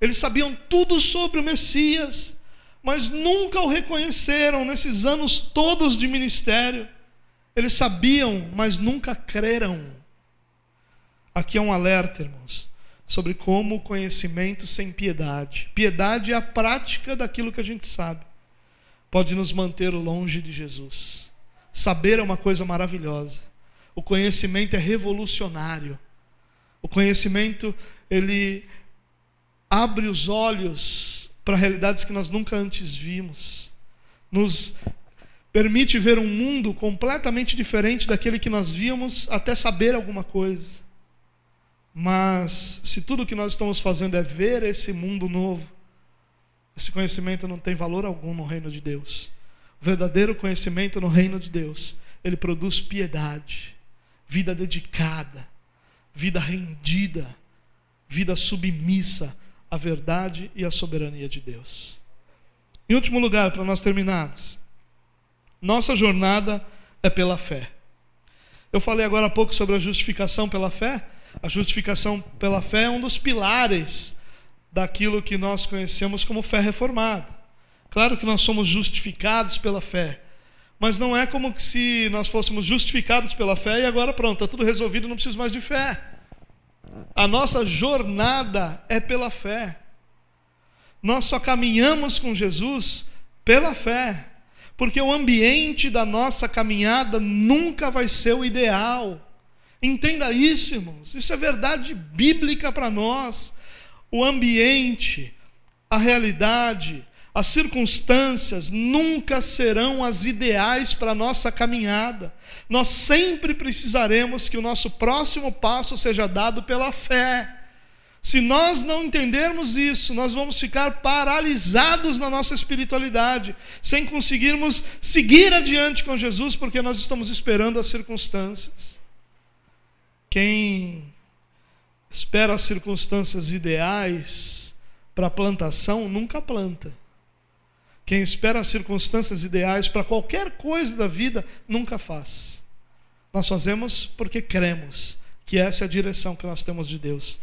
Eles sabiam tudo sobre o Messias, mas nunca o reconheceram nesses anos todos de ministério. Eles sabiam, mas nunca creram. Aqui é um alerta, irmãos, sobre como o conhecimento sem piedade. Piedade é a prática daquilo que a gente sabe. Pode nos manter longe de Jesus. Saber é uma coisa maravilhosa. O conhecimento é revolucionário. O conhecimento, ele abre os olhos para realidades que nós nunca antes vimos, nos permite ver um mundo completamente diferente daquele que nós víamos até saber alguma coisa. Mas se tudo que nós estamos fazendo é ver esse mundo novo, esse conhecimento não tem valor algum no reino de Deus. O verdadeiro conhecimento no reino de Deus, ele produz piedade, vida dedicada, vida rendida, vida submissa a verdade e a soberania de Deus. Em último lugar, para nós terminarmos, nossa jornada é pela fé. Eu falei agora há pouco sobre a justificação pela fé. A justificação pela fé é um dos pilares daquilo que nós conhecemos como fé reformada. Claro que nós somos justificados pela fé, mas não é como se nós fôssemos justificados pela fé e agora pronto, está tudo resolvido, não preciso mais de fé. A nossa jornada é pela fé. Nós só caminhamos com Jesus pela fé, porque o ambiente da nossa caminhada nunca vai ser o ideal. Entenda isso, irmãos. Isso é verdade bíblica para nós. O ambiente, a realidade, as circunstâncias nunca serão as ideais para a nossa caminhada. Nós sempre precisaremos que o nosso próximo passo seja dado pela fé. Se nós não entendermos isso, nós vamos ficar paralisados na nossa espiritualidade, sem conseguirmos seguir adiante com Jesus, porque nós estamos esperando as circunstâncias. Quem espera as circunstâncias ideais para plantação nunca planta. Quem espera as circunstâncias ideais para qualquer coisa da vida nunca faz. Nós fazemos porque cremos que essa é a direção que nós temos de Deus.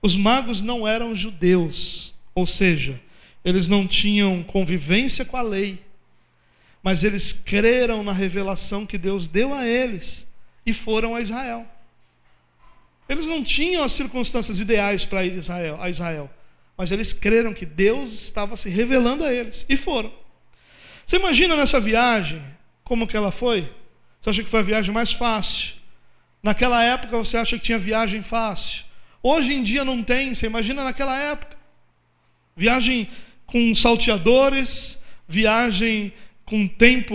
Os magos não eram judeus, ou seja, eles não tinham convivência com a lei, mas eles creram na revelação que Deus deu a eles e foram a Israel. Eles não tinham as circunstâncias ideais para ir Israel, a Israel mas eles creram que Deus estava se revelando a eles e foram. Você imagina nessa viagem como que ela foi? Você acha que foi a viagem mais fácil? Naquela época você acha que tinha viagem fácil? Hoje em dia não tem, você imagina naquela época. Viagem com salteadores, viagem com tempo,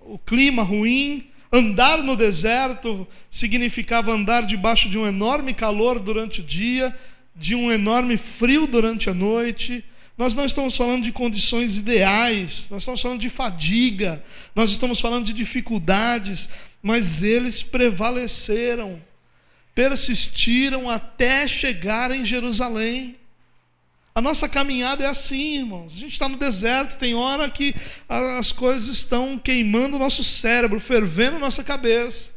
o clima ruim. Andar no deserto significava andar debaixo de um enorme calor durante o dia, de um enorme frio durante a noite. Nós não estamos falando de condições ideais, nós estamos falando de fadiga, nós estamos falando de dificuldades, mas eles prevaleceram, persistiram até chegar em Jerusalém. A nossa caminhada é assim, irmãos. A gente está no deserto, tem hora que as coisas estão queimando o nosso cérebro, fervendo nossa cabeça.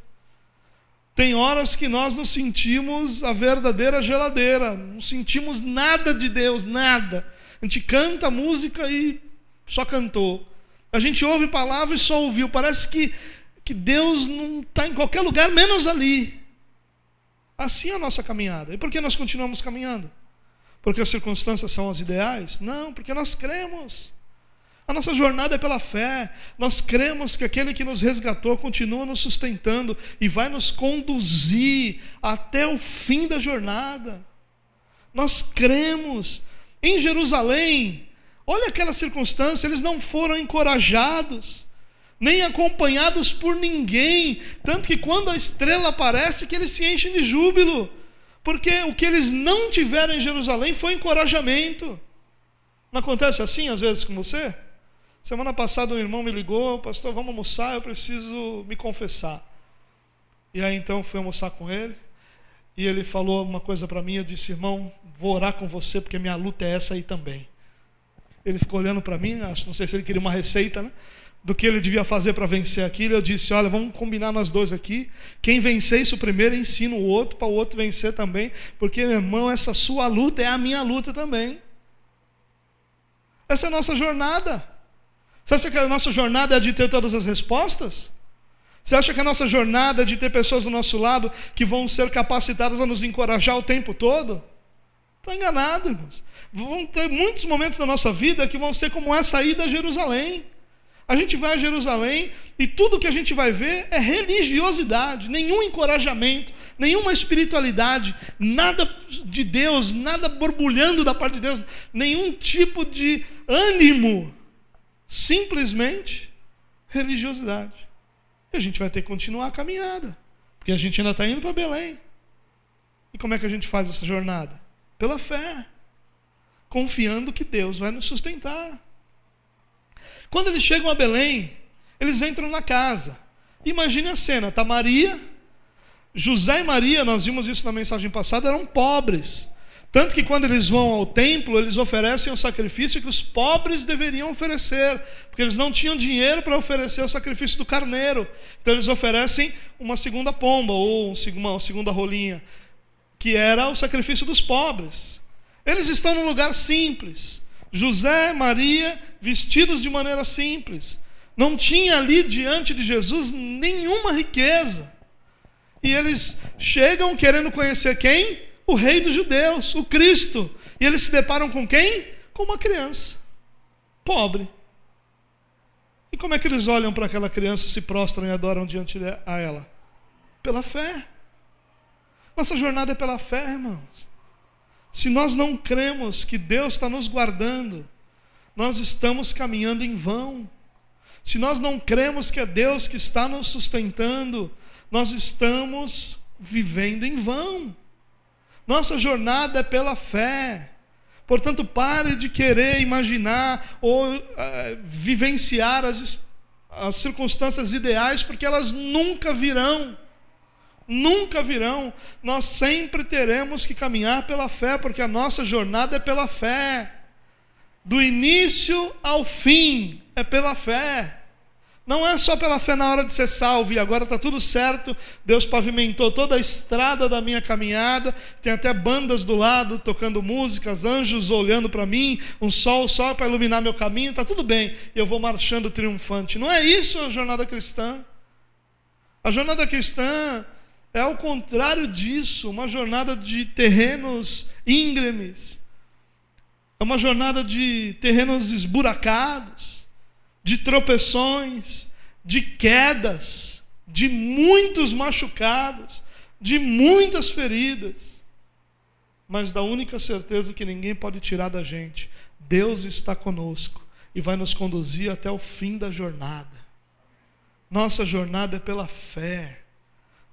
Tem horas que nós nos sentimos a verdadeira geladeira, não sentimos nada de Deus, nada. A gente canta música e só cantou. A gente ouve palavra e só ouviu. Parece que, que Deus não está em qualquer lugar, menos ali. Assim é a nossa caminhada. E por que nós continuamos caminhando? Porque as circunstâncias são as ideais? Não, porque nós cremos. A nossa jornada é pela fé. Nós cremos que aquele que nos resgatou continua nos sustentando e vai nos conduzir até o fim da jornada. Nós cremos. Em Jerusalém, olha aquela circunstância, eles não foram encorajados, nem acompanhados por ninguém, tanto que quando a estrela aparece, que eles se enchem de júbilo. Porque o que eles não tiveram em Jerusalém foi encorajamento. Não acontece assim às vezes com você? Semana passada um irmão me ligou, pastor, vamos almoçar, eu preciso me confessar. E aí então fui almoçar com ele, e ele falou uma coisa para mim, eu disse, irmão, vou orar com você porque minha luta é essa aí também. Ele ficou olhando para mim, acho, não sei se ele queria uma receita, né? Do que ele devia fazer para vencer aquilo. Eu disse: Olha, vamos combinar nós dois aqui. Quem vencer isso primeiro, ensina o outro para o outro vencer também. Porque, meu irmão, essa sua luta é a minha luta também. Essa é a nossa jornada. Você acha que a nossa jornada é de ter todas as respostas? Você acha que a nossa jornada é de ter pessoas do nosso lado que vão ser capacitadas a nos encorajar o tempo todo? Está enganado, irmãos. Vão ter muitos momentos da nossa vida que vão ser como essa ida a Jerusalém. A gente vai a Jerusalém e tudo que a gente vai ver é religiosidade, nenhum encorajamento, nenhuma espiritualidade, nada de Deus, nada borbulhando da parte de Deus, nenhum tipo de ânimo, simplesmente religiosidade. E a gente vai ter que continuar a caminhada, porque a gente ainda está indo para Belém. E como é que a gente faz essa jornada? Pela fé, confiando que Deus vai nos sustentar. Quando eles chegam a Belém, eles entram na casa. Imagine a cena: está Maria, José e Maria, nós vimos isso na mensagem passada, eram pobres. Tanto que quando eles vão ao templo, eles oferecem o sacrifício que os pobres deveriam oferecer, porque eles não tinham dinheiro para oferecer o sacrifício do carneiro. Então eles oferecem uma segunda pomba ou uma segunda rolinha, que era o sacrifício dos pobres. Eles estão num lugar simples. José, Maria, vestidos de maneira simples. Não tinha ali diante de Jesus nenhuma riqueza. E eles chegam querendo conhecer quem? O rei dos judeus, o Cristo. E eles se deparam com quem? Com uma criança. Pobre. E como é que eles olham para aquela criança, se prostram e adoram diante a ela? Pela fé. Nossa jornada é pela fé, irmãos. Se nós não cremos que Deus está nos guardando, nós estamos caminhando em vão. Se nós não cremos que é Deus que está nos sustentando, nós estamos vivendo em vão. Nossa jornada é pela fé. Portanto, pare de querer imaginar ou uh, vivenciar as, as circunstâncias ideais, porque elas nunca virão nunca virão. Nós sempre teremos que caminhar pela fé, porque a nossa jornada é pela fé. Do início ao fim é pela fé. Não é só pela fé na hora de ser salvo e agora está tudo certo. Deus pavimentou toda a estrada da minha caminhada. Tem até bandas do lado tocando músicas, anjos olhando para mim, um sol só para iluminar meu caminho. Está tudo bem. Eu vou marchando triunfante. Não é isso a jornada cristã. A jornada cristã é ao contrário disso, uma jornada de terrenos íngremes, é uma jornada de terrenos esburacados, de tropeções, de quedas, de muitos machucados, de muitas feridas, mas da única certeza que ninguém pode tirar da gente: Deus está conosco e vai nos conduzir até o fim da jornada. Nossa jornada é pela fé.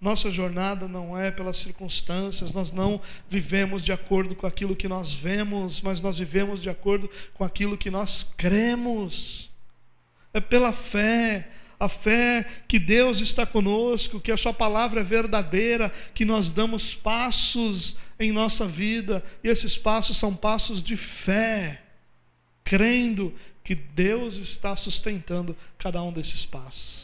Nossa jornada não é pelas circunstâncias, nós não vivemos de acordo com aquilo que nós vemos, mas nós vivemos de acordo com aquilo que nós cremos. É pela fé, a fé que Deus está conosco, que a Sua palavra é verdadeira, que nós damos passos em nossa vida, e esses passos são passos de fé, crendo que Deus está sustentando cada um desses passos.